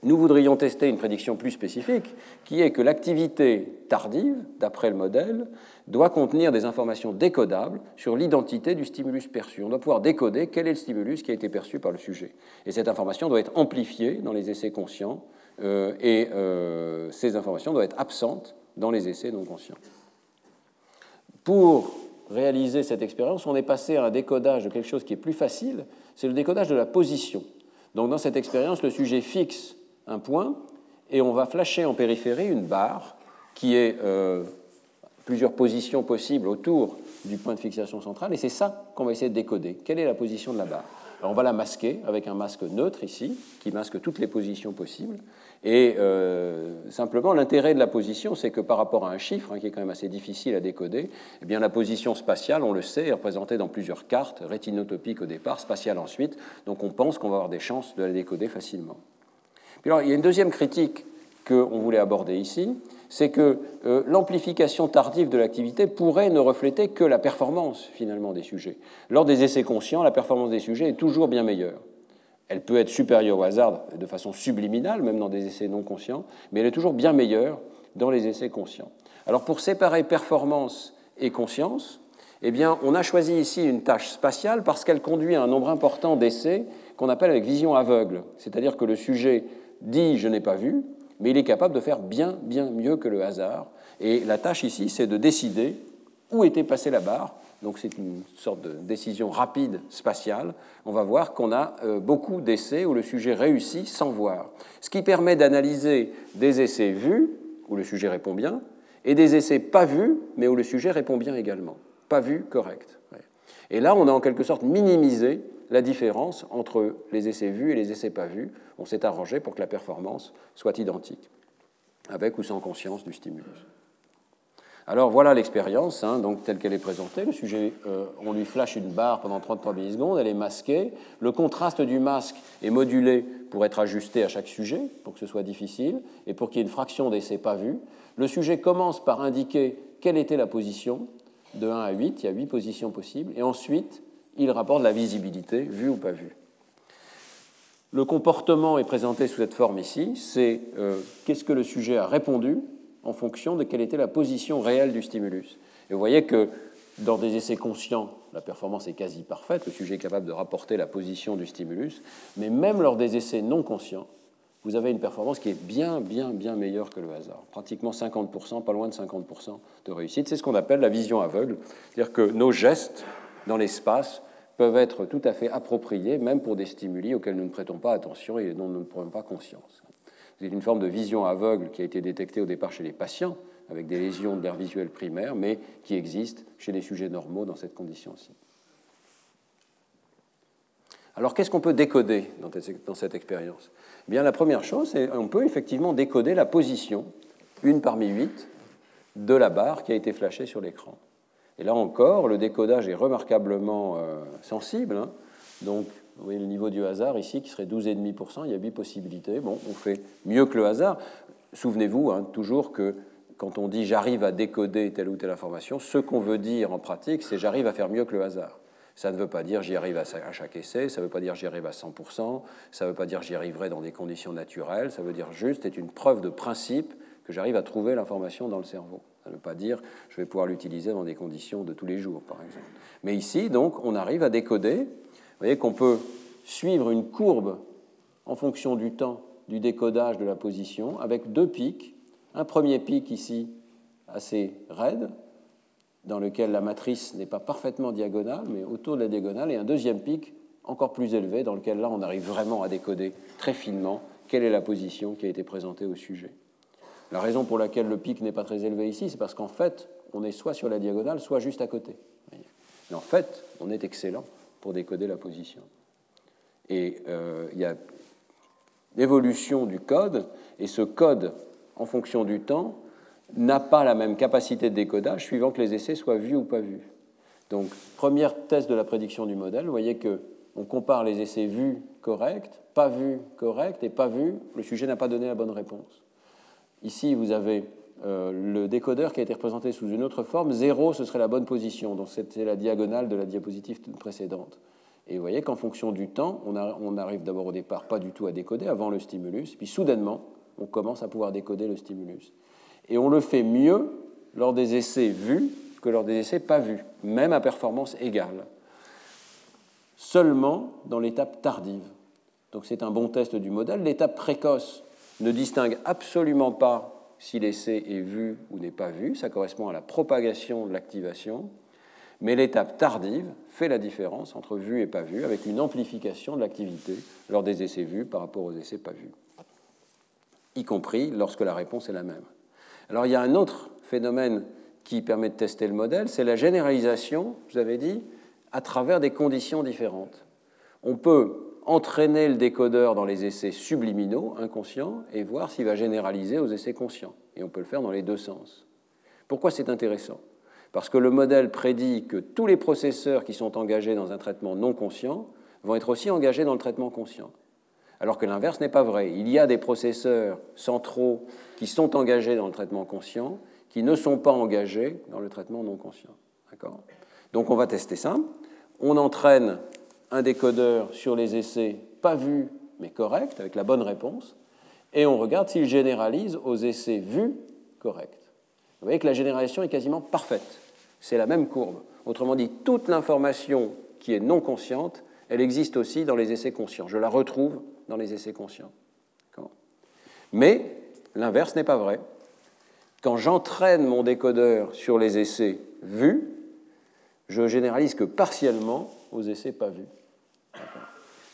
Nous voudrions tester une prédiction plus spécifique, qui est que l'activité tardive, d'après le modèle, doit contenir des informations décodables sur l'identité du stimulus perçu. On doit pouvoir décoder quel est le stimulus qui a été perçu par le sujet. Et cette information doit être amplifiée dans les essais conscients, euh, et euh, ces informations doivent être absentes dans les essais non conscients. Pour réaliser cette expérience, on est passé à un décodage de quelque chose qui est plus facile, c'est le décodage de la position. Donc dans cette expérience, le sujet fixe un point, et on va flasher en périphérie une barre qui est euh, plusieurs positions possibles autour du point de fixation central, et c'est ça qu'on va essayer de décoder. Quelle est la position de la barre? On va la masquer avec un masque neutre ici, qui masque toutes les positions possibles, Et euh, simplement, l'intérêt de la position, c'est que par rapport à un chiffre, hein, qui est quand même assez difficile à décoder, eh bien, la position spatiale, on le sait, est représentée dans plusieurs cartes, rétinotopique au départ, spatiale ensuite, donc on pense qu'on va avoir des chances de la décoder facilement. Puis alors, il y a une deuxième critique qu'on voulait aborder ici, c'est que euh, l'amplification tardive de l'activité pourrait ne refléter que la performance finalement des sujets. Lors des essais conscients, la performance des sujets est toujours bien meilleure. Elle peut être supérieure au hasard de façon subliminale, même dans des essais non conscients, mais elle est toujours bien meilleure dans les essais conscients. Alors pour séparer performance et conscience, eh bien, on a choisi ici une tâche spatiale parce qu'elle conduit à un nombre important d'essais qu'on appelle avec vision aveugle, c'est-à-dire que le sujet dit je n'ai pas vu, mais il est capable de faire bien, bien mieux que le hasard. Et la tâche ici, c'est de décider où était passée la barre donc c'est une sorte de décision rapide spatiale, on va voir qu'on a euh, beaucoup d'essais où le sujet réussit sans voir. Ce qui permet d'analyser des essais vus, où le sujet répond bien, et des essais pas vus, mais où le sujet répond bien également. Pas vus, correct. Et là, on a en quelque sorte minimisé la différence entre les essais vus et les essais pas vus. On s'est arrangé pour que la performance soit identique, avec ou sans conscience du stimulus. Alors voilà l'expérience, hein, donc telle qu'elle est présentée. Le sujet, euh, on lui flash une barre pendant 33 millisecondes, elle est masquée. Le contraste du masque est modulé pour être ajusté à chaque sujet, pour que ce soit difficile, et pour qu'il y ait une fraction d'essais pas vus. Le sujet commence par indiquer quelle était la position, de 1 à 8, il y a 8 positions possibles, et ensuite il rapporte la visibilité, vue ou pas vue. Le comportement est présenté sous cette forme ici, c'est euh, qu'est-ce que le sujet a répondu en fonction de quelle était la position réelle du stimulus. Et vous voyez que dans des essais conscients, la performance est quasi parfaite, le sujet est capable de rapporter la position du stimulus, mais même lors des essais non conscients, vous avez une performance qui est bien, bien, bien meilleure que le hasard. Pratiquement 50%, pas loin de 50% de réussite. C'est ce qu'on appelle la vision aveugle, c'est-à-dire que nos gestes dans l'espace peuvent être tout à fait appropriés, même pour des stimuli auxquels nous ne prêtons pas attention et dont nous ne prenons pas conscience. C'est une forme de vision aveugle qui a été détectée au départ chez les patients, avec des lésions de l'air visuel primaire, mais qui existe chez les sujets normaux dans cette condition-ci. Alors, qu'est-ce qu'on peut décoder dans cette expérience? Eh Bien, la première chose, c'est qu'on peut effectivement décoder la position, une parmi huit, de la barre qui a été flashée sur l'écran. Et là encore, le décodage est remarquablement euh, sensible. Hein. Donc, vous voyez le niveau du hasard ici qui serait 12,5%, il y a 8 possibilités. Bon, on fait mieux que le hasard. Souvenez-vous hein, toujours que quand on dit j'arrive à décoder telle ou telle information, ce qu'on veut dire en pratique, c'est j'arrive à faire mieux que le hasard. Ça ne veut pas dire j'y arrive à chaque essai, ça ne veut pas dire j'y arrive à 100%, ça ne veut pas dire j'y arriverai dans des conditions naturelles, ça veut dire juste c'est une preuve de principe que j'arrive à trouver l'information dans le cerveau. Ne pas dire je vais pouvoir l'utiliser dans des conditions de tous les jours, par exemple. Mais ici, donc, on arrive à décoder vous voyez qu'on peut suivre une courbe en fonction du temps du décodage de la position avec deux pics. Un premier pic ici assez raide, dans lequel la matrice n'est pas parfaitement diagonale, mais autour de la diagonale, et un deuxième pic encore plus élevé, dans lequel là on arrive vraiment à décoder très finement quelle est la position qui a été présentée au sujet. La raison pour laquelle le pic n'est pas très élevé ici, c'est parce qu'en fait, on est soit sur la diagonale, soit juste à côté. Mais en fait, on est excellent pour décoder la position. Et euh, il y a l'évolution du code, et ce code, en fonction du temps, n'a pas la même capacité de décodage suivant que les essais soient vus ou pas vus. Donc, première test de la prédiction du modèle, vous voyez que on compare les essais vus corrects, pas vus corrects et pas vus, le sujet n'a pas donné la bonne réponse. Ici, vous avez euh, le décodeur qui a été représenté sous une autre forme. 0, ce serait la bonne position. Donc c'était la diagonale de la diapositive précédente. Et vous voyez qu'en fonction du temps, on, on arrive d'abord au départ pas du tout à décoder avant le stimulus, puis soudainement, on commence à pouvoir décoder le stimulus. Et on le fait mieux lors des essais vus que lors des essais pas vus, même à performance égale. Seulement dans l'étape tardive. Donc c'est un bon test du modèle. L'étape précoce ne distingue absolument pas si l'essai est vu ou n'est pas vu, ça correspond à la propagation de l'activation, mais l'étape tardive fait la différence entre vu et pas vu, avec une amplification de l'activité lors des essais vus par rapport aux essais pas vus, y compris lorsque la réponse est la même. Alors il y a un autre phénomène qui permet de tester le modèle, c'est la généralisation, je vous avais dit, à travers des conditions différentes. On peut entraîner le décodeur dans les essais subliminaux, inconscients, et voir s'il va généraliser aux essais conscients. Et on peut le faire dans les deux sens. Pourquoi c'est intéressant? Parce que le modèle prédit que tous les processeurs qui sont engagés dans un traitement non conscient vont être aussi engagés dans le traitement conscient. Alors que l'inverse n'est pas vrai. Il y a des processeurs centraux qui sont engagés dans le traitement conscient, qui ne sont pas engagés dans le traitement non conscient. Donc on va tester ça. On entraîne un décodeur sur les essais pas vus mais corrects, avec la bonne réponse, et on regarde s'il généralise aux essais vus corrects. Vous voyez que la généralisation est quasiment parfaite. C'est la même courbe. Autrement dit, toute l'information qui est non consciente, elle existe aussi dans les essais conscients. Je la retrouve dans les essais conscients. Mais l'inverse n'est pas vrai. Quand j'entraîne mon décodeur sur les essais vus, je généralise que partiellement aux essais pas vus.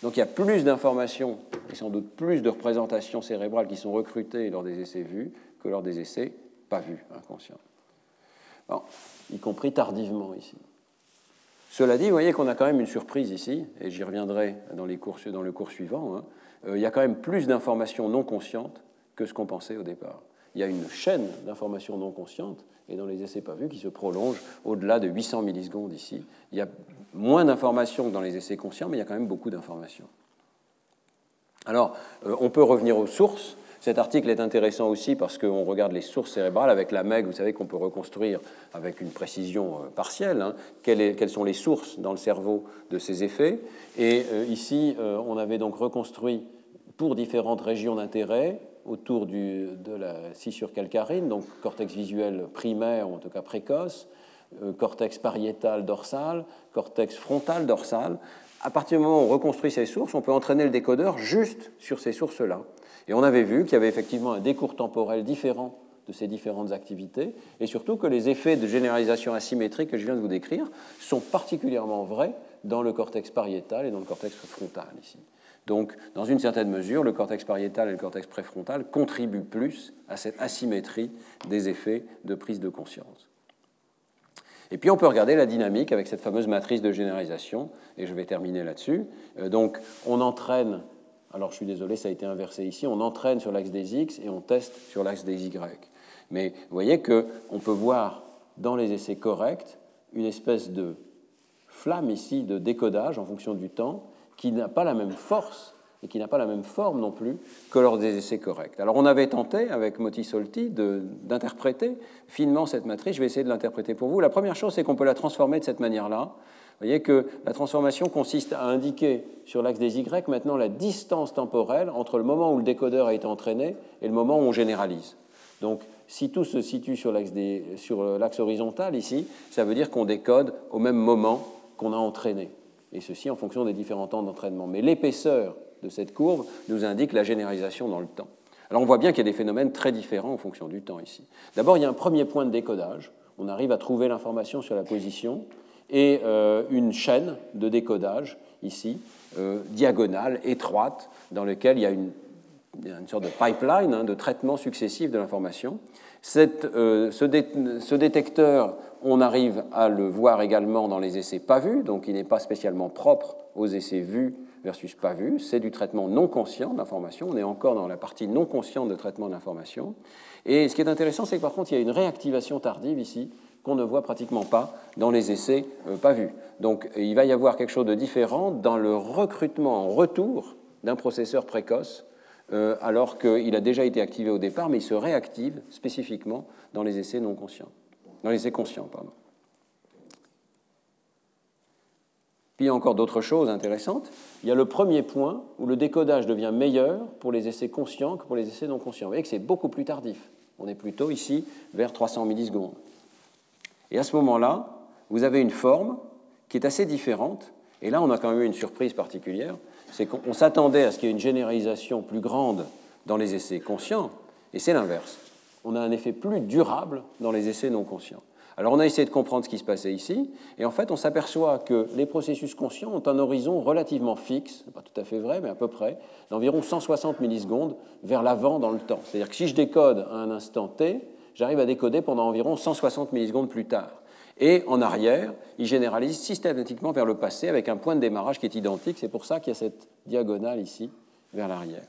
Donc il y a plus d'informations et sans doute plus de représentations cérébrales qui sont recrutées lors des essais vus que lors des essais pas vus, inconscients. y compris tardivement ici. Cela dit, vous voyez qu'on a quand même une surprise ici, et j'y reviendrai dans, les cours, dans le cours suivant. Hein. Euh, il y a quand même plus d'informations non conscientes que ce qu'on pensait au départ. Il y a une chaîne d'informations non conscientes, et dans les essais pas vus, qui se prolonge au-delà de 800 millisecondes ici. Il y a moins d'informations que dans les essais conscients, mais il y a quand même beaucoup d'informations. Alors, euh, on peut revenir aux sources. Cet article est intéressant aussi parce qu'on regarde les sources cérébrales avec la MEG. Vous savez qu'on peut reconstruire avec une précision euh, partielle hein, quelles, sont les sources dans le cerveau de ces effets. Et euh, ici, on avait donc reconstruit pour différentes régions d'intérêt autour de la scissure calcarine, donc cortex visuel primaire, ou en tout cas précoce, euh, cortex pariétal dorsal, cortex frontal dorsal. À partir du moment où on reconstruit ces sources, on peut entraîner le décodeur juste sur ces sources-là. Et on avait vu qu'il y avait effectivement un décours temporel différent de ces différentes activités, et surtout que les effets de généralisation asymétrique que je viens de vous décrire sont particulièrement vrais dans le cortex pariétal et dans le cortex frontal ici. Donc, dans une certaine mesure, le cortex pariétal et le cortex préfrontal contribuent plus à cette asymétrie des effets de prise de conscience. Et puis on peut regarder la dynamique avec cette fameuse matrice de généralisation, et je vais terminer là-dessus. Euh, donc on entraîne, alors je suis désolé, ça a été inversé ici, on entraîne sur l'axe des X et on teste sur l'axe des Y. Mais vous voyez qu'on peut voir dans les essais corrects une espèce de flamme ici de décodage en fonction du temps qui n'a pas la même force et qui n'a pas la même forme non plus que lors des essais corrects. Alors on avait tenté avec Moti Solti d'interpréter finement cette matrice. Je vais essayer de l'interpréter pour vous. La première chose, c'est qu'on peut la transformer de cette manière-là. Vous voyez que la transformation consiste à indiquer sur l'axe des Y maintenant la distance temporelle entre le moment où le décodeur a été entraîné et le moment où on généralise. Donc si tout se situe sur l'axe horizontal ici, ça veut dire qu'on décode au même moment qu'on a entraîné et ceci en fonction des différents temps d'entraînement. Mais l'épaisseur de cette courbe nous indique la généralisation dans le temps. Alors on voit bien qu'il y a des phénomènes très différents en fonction du temps ici. D'abord, il y a un premier point de décodage. On arrive à trouver l'information sur la position et euh, une chaîne de décodage ici, euh, diagonale, étroite, dans laquelle il y a une, sorte de pipeline hein, de traitement successif de l'information. Euh, ce, détecteur, on arrive à le voir également dans les essais pas vus, donc il n'est pas spécialement propre aux essais vus versus pas vus. C'est du traitement non conscient d'information. On est encore dans la partie non consciente de traitement d'information. Et ce qui est intéressant, c'est que par contre, il y a une réactivation tardive ici qu'on ne voit pratiquement pas dans les essais euh, pas vus. Donc il va y avoir quelque chose de différent dans le recrutement en retour d'un processeur précoce euh, alors qu'il a déjà été activé au départ, mais il se réactive spécifiquement dans les essais non conscients. Dans les essais conscients, pardon. Puis il y a encore d'autres choses intéressantes. Il y a le premier point où le décodage devient meilleur pour les essais conscients que pour les essais non conscients. Vous voyez que c'est beaucoup plus tardif. On est plutôt ici vers 300 millisecondes. Et à ce moment-là, vous avez une forme qui est assez différente. Et là, on a quand même eu une surprise particulière c'est qu'on s'attendait à ce qu'il y ait une généralisation plus grande dans les essais conscients, et c'est l'inverse. On a un effet plus durable dans les essais non conscients. Alors on a essayé de comprendre ce qui se passait ici, et en fait on s'aperçoit que les processus conscients ont un horizon relativement fixe, pas tout à fait vrai, mais à peu près, d'environ 160 millisecondes vers l'avant dans le temps. C'est-à-dire que si je décode à un instant t, j'arrive à décoder pendant environ 160 millisecondes plus tard. Et en arrière, il généralise systématiquement vers le passé avec un point de démarrage qui est identique. C'est pour ça qu'il y a cette diagonale ici vers l'arrière.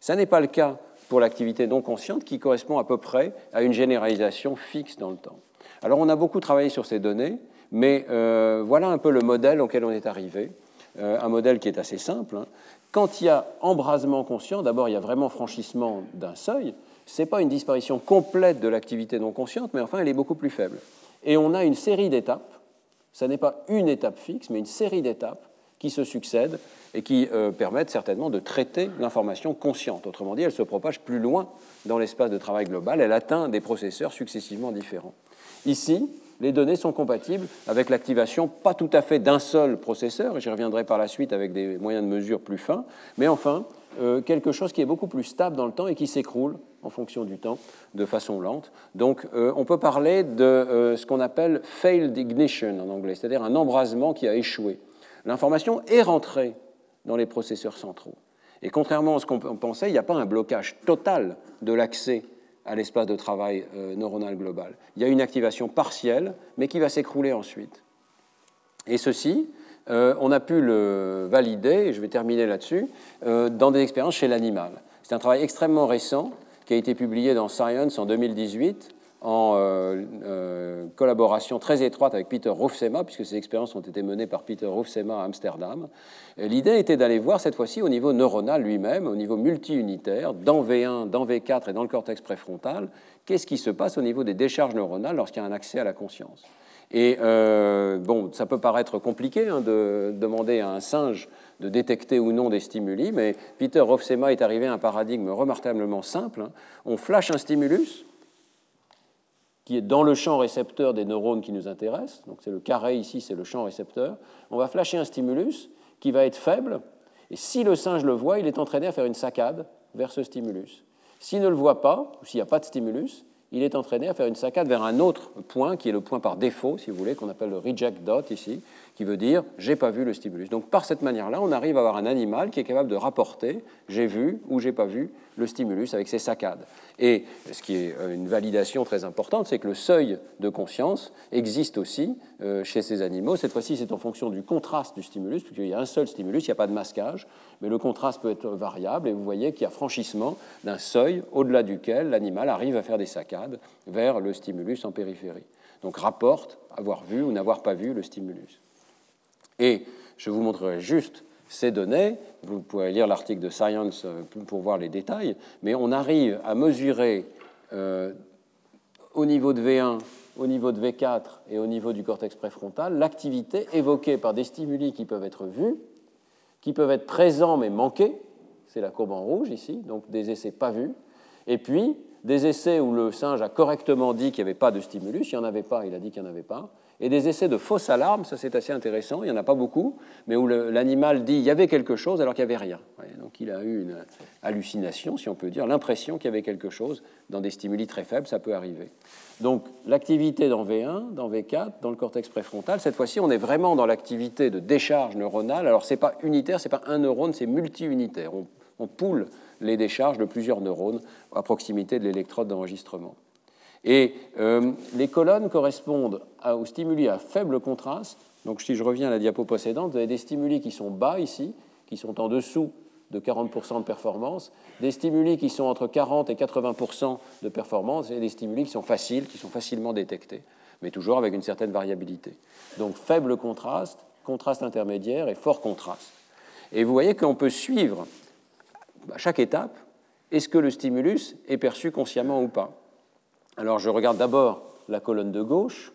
Ça n'est pas le cas pour l'activité non consciente qui correspond à peu près à une généralisation fixe dans le temps. Alors on a beaucoup travaillé sur ces données, mais euh, voilà un peu le modèle auquel on est arrivé. Euh, un modèle qui est assez simple. Hein. Quand il y a embrasement conscient, d'abord il y a vraiment franchissement d'un seuil. Ce n'est pas une disparition complète de l'activité non consciente, mais enfin elle est beaucoup plus faible. Et on a une série d'étapes. Ce n'est pas une étape fixe, mais une série d'étapes qui se succèdent et qui euh, permettent certainement de traiter l'information consciente. Autrement dit, elle se propage plus loin dans l'espace de travail global, elle atteint des processeurs successivement différents. Ici, les données sont compatibles avec l'activation pas tout à fait d'un seul processeur, et j'y reviendrai par la suite avec des moyens de mesure plus fins, mais enfin euh, quelque chose qui est beaucoup plus stable dans le temps et qui s'écroule en fonction du temps de façon lente. Donc euh, on peut parler de ce qu'on appelle failed ignition en anglais, c'est-à-dire un embrasement qui a échoué. L'information est rentrée dans les processeurs centraux. Et contrairement à ce qu'on pensait, il n'y a pas un blocage total de l'accès à l'espace de travail euh, neuronal global. Il y a une activation partielle, mais qui va s'écrouler ensuite. Et ceci, euh, on a pu le valider, et je vais terminer là-dessus, euh, dans des expériences chez l'animal. C'est un travail extrêmement récent qui a été publié dans Science en 2018 en euh, collaboration très étroite avec Peter Rufsema, puisque ces expériences ont été menées par Peter Rufsema à Amsterdam. L'idée était d'aller voir cette fois-ci au niveau neuronal lui-même, au niveau multi-unitaire, dans V1, dans V4 et dans le cortex préfrontal, qu'est-ce qui se passe au niveau des décharges neuronales lorsqu'il y a un accès à la conscience. Et euh, bon, ça peut paraître compliqué hein, de demander à un singe de détecter ou non des stimuli, mais Peter Rofsema est arrivé à un paradigme remarquablement simple. Hein. On flash un stimulus, qui est dans le champ récepteur des neurones qui nous intéressent. Donc c'est le carré ici, c'est le champ récepteur. On va flasher un stimulus qui va être faible, et si le singe le voit, il est entraîné à faire une saccade vers ce stimulus. S'il ne le voit pas, ou s'il n'y a pas de stimulus, il est entraîné à faire une saccade vers un autre point, qui est le point par défaut, si vous voulez, qu'on appelle le reject dot ici, qui veut dire j'ai pas vu le stimulus. Donc par cette manière-là, on arrive à avoir un animal qui est capable de rapporter j'ai vu ou j'ai pas vu le stimulus avec ses saccades. Et ce qui est euh, une validation très importante, c'est que le seuil de conscience existe aussi euh, chez ces animaux. Cette fois-ci, c'est en fonction du contraste du stimulus, puisqu'il y a un seul stimulus, il n'y a pas de masquage, mais le contraste peut être variable, et vous voyez qu'il y a franchissement d'un seuil au-delà duquel l'animal arrive à faire des saccades vers le stimulus en périphérie. Donc rapporte avoir vu ou n'avoir pas vu le stimulus. Et je vous montrerai juste ces données. Vous pouvez lire l'article de Science euh, pour voir les détails, mais on arrive à mesurer euh, au niveau de V1, au niveau de V4 et au niveau du cortex préfrontal l'activité évoquée par des stimuli qui peuvent être vus, qui peuvent être présents mais manqués, c'est la courbe en rouge ici, donc des essais pas vus, et puis des essais où le singe a correctement dit qu'il n'y avait pas de stimulus, il n'y en avait pas, il a dit qu'il n'y en avait pas, et des essais de fausses alarmes, ça c'est assez intéressant, il n'y en a pas beaucoup, mais où l'animal dit il y avait quelque chose alors qu'il n'y avait rien. Donc il a eu une hallucination, si on peut dire, l'impression qu'il y avait quelque chose dans des stimuli très faibles, ça peut arriver. Donc l'activité dans V1, dans V4, dans le cortex préfrontal, cette fois-ci on est vraiment dans l'activité de décharge neuronale. Alors ce n'est pas unitaire, ce n'est pas un neurone, c'est multi-unitaire. On, on poule les décharges de plusieurs neurones à proximité de l'électrode d'enregistrement. Et euh, les colonnes correspondent aux stimuli à faible contraste. Donc si je reviens à la diapo précédente, vous avez des stimuli qui sont bas ici, qui sont en dessous de 40% de performance, des stimuli qui sont entre 40 et 80% de performance, et des stimuli qui sont faciles, qui sont facilement détectés, mais toujours avec une certaine variabilité. Donc faible contraste, contraste intermédiaire et fort contraste. Et vous voyez qu'on peut suivre à chaque étape, est-ce que le stimulus est perçu consciemment ou pas alors je regarde d'abord la colonne de gauche,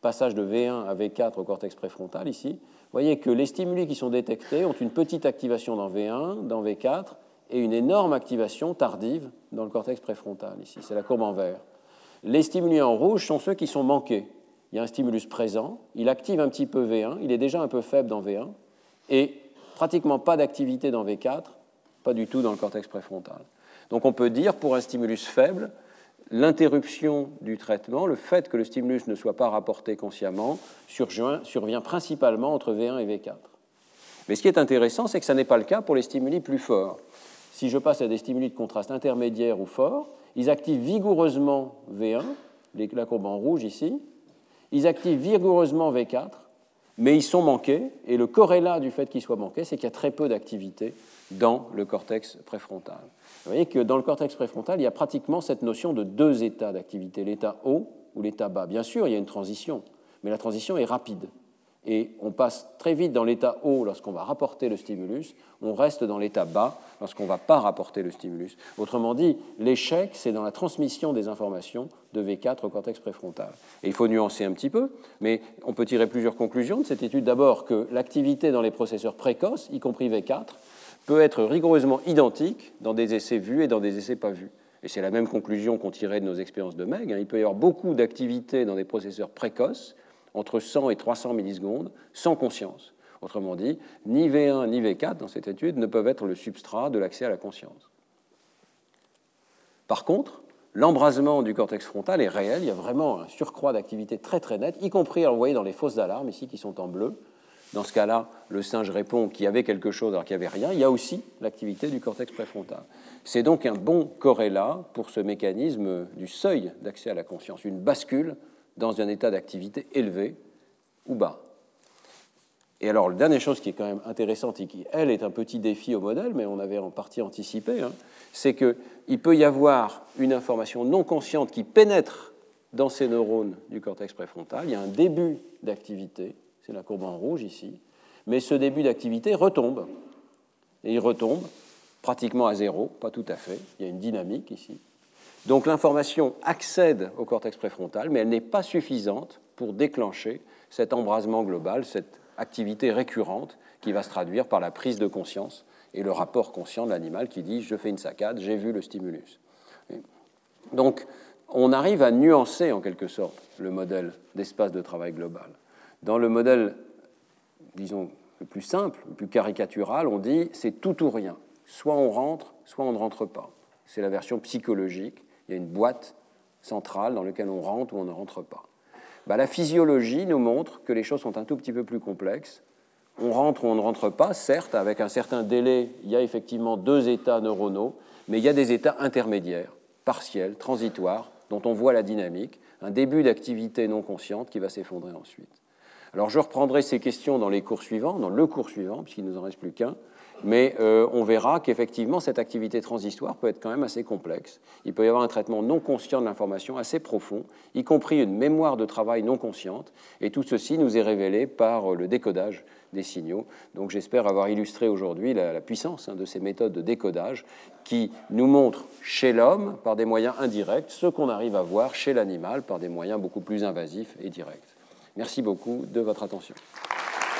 passage de V1 à V4 au cortex préfrontal ici. Vous voyez que les stimuli qui sont détectés ont une petite activation dans V1, dans V4, et une énorme activation tardive dans le cortex préfrontal ici. C'est la courbe en vert. Les stimuli en rouge sont ceux qui sont manqués. Il y a un stimulus présent, il active un petit peu V1, il est déjà un peu faible dans V1, et pratiquement pas d'activité dans V4, pas du tout dans le cortex préfrontal. Donc on peut dire pour un stimulus faible, l'interruption du traitement, le fait que le stimulus ne soit pas rapporté consciemment, survient, principalement entre V1 et V4. Mais ce qui est intéressant, c'est que ce n'est pas le cas pour les stimuli plus forts. Si je passe à des stimuli de contraste intermédiaire ou fort, ils activent vigoureusement V1, la courbe en rouge ici, ils activent vigoureusement V4, mais ils sont manqués, et le corrélat du fait qu'ils soient manqués, c'est qu'il y a très peu d'activité dans le cortex préfrontal. Vous voyez que dans le cortex préfrontal, il y a pratiquement cette notion de deux états d'activité, l'état haut ou l'état bas. Bien sûr, il y a une transition, mais la transition est rapide. Et on passe très vite dans l'état haut lorsqu'on va rapporter le stimulus, on reste dans l'état bas lorsqu'on ne va pas rapporter le stimulus. Autrement dit, l'échec, c'est dans la transmission des informations de V4 au cortex préfrontal. Et il faut nuancer un petit peu, mais on peut tirer plusieurs conclusions de cette étude. D'abord que l'activité dans les processeurs précoces, y compris V4, peut être rigoureusement identique dans des essais vus et dans des essais pas vus. Et c'est la même conclusion qu'on tirait de nos expériences de MEG. Hein. Il peut y avoir beaucoup d'activité dans des processeurs précoces, entre 100 et 300 millisecondes, sans conscience. Autrement dit, ni V1 ni V4 dans cette étude ne peuvent être le substrat de l'accès à la conscience. Par contre, l'embrasement du cortex frontal est réel, il y a vraiment un surcroît d'activité très très net, y compris, vous voyez dans les fausses d'alarme ici qui sont en bleu, dans ce cas-là, le singe répond qu'il y avait quelque chose alors qu'il n'y avait rien. Il y a aussi l'activité du cortex préfrontal. C'est donc un bon corrélat pour ce mécanisme du seuil d'accès à la conscience, une bascule dans un état d'activité élevé ou bas. Et alors, la dernière chose qui est quand même intéressante et qui, elle, est un petit défi au modèle, mais on avait en partie anticipé, hein, c'est qu'il peut y avoir une information non consciente qui pénètre dans ces neurones du cortex préfrontal. Il y a un début d'activité, c'est la courbe en rouge ici, mais ce début d'activité retombe. Et il retombe pratiquement à zéro, pas tout à fait, il y a une dynamique ici. Donc l'information accède au cortex préfrontal, mais elle n'est pas suffisante pour déclencher cet embrasement global, cette activité récurrente qui va se traduire par la prise de conscience et le rapport conscient de l'animal qui dit je fais une saccade, j'ai vu le stimulus. Donc on arrive à nuancer en quelque sorte le modèle d'espace de travail global. Dans le modèle, disons, le plus simple, le plus caricatural, on dit c'est tout ou rien. Soit on rentre, soit on ne rentre pas. C'est la version psychologique. Il y a une boîte centrale dans laquelle on rentre ou on ne rentre pas. Bah, la physiologie nous montre que les choses sont un tout petit peu plus complexes. On rentre ou on ne rentre pas, certes, avec un certain délai, il y a effectivement deux états neuronaux, mais il y a des états intermédiaires, partiels, transitoires, dont on voit la dynamique, un début d'activité non consciente qui va s'effondrer ensuite. Alors je reprendrai ces questions dans les cours suivants, dans le cours suivant, puisqu'il ne nous en reste plus qu'un, mais euh, on verra qu'effectivement cette activité transitoire peut être quand même assez complexe. Il peut y avoir un traitement non conscient de l'information assez profond, y compris une mémoire de travail non consciente, et tout ceci nous est révélé par euh, le décodage des signaux. Donc j'espère avoir illustré aujourd'hui la, puissance hein, de ces méthodes de décodage qui nous montrent chez l'homme, par des moyens indirects, ce qu'on arrive à voir chez l'animal par des moyens beaucoup plus invasifs et directs. Merci beaucoup de votre attention.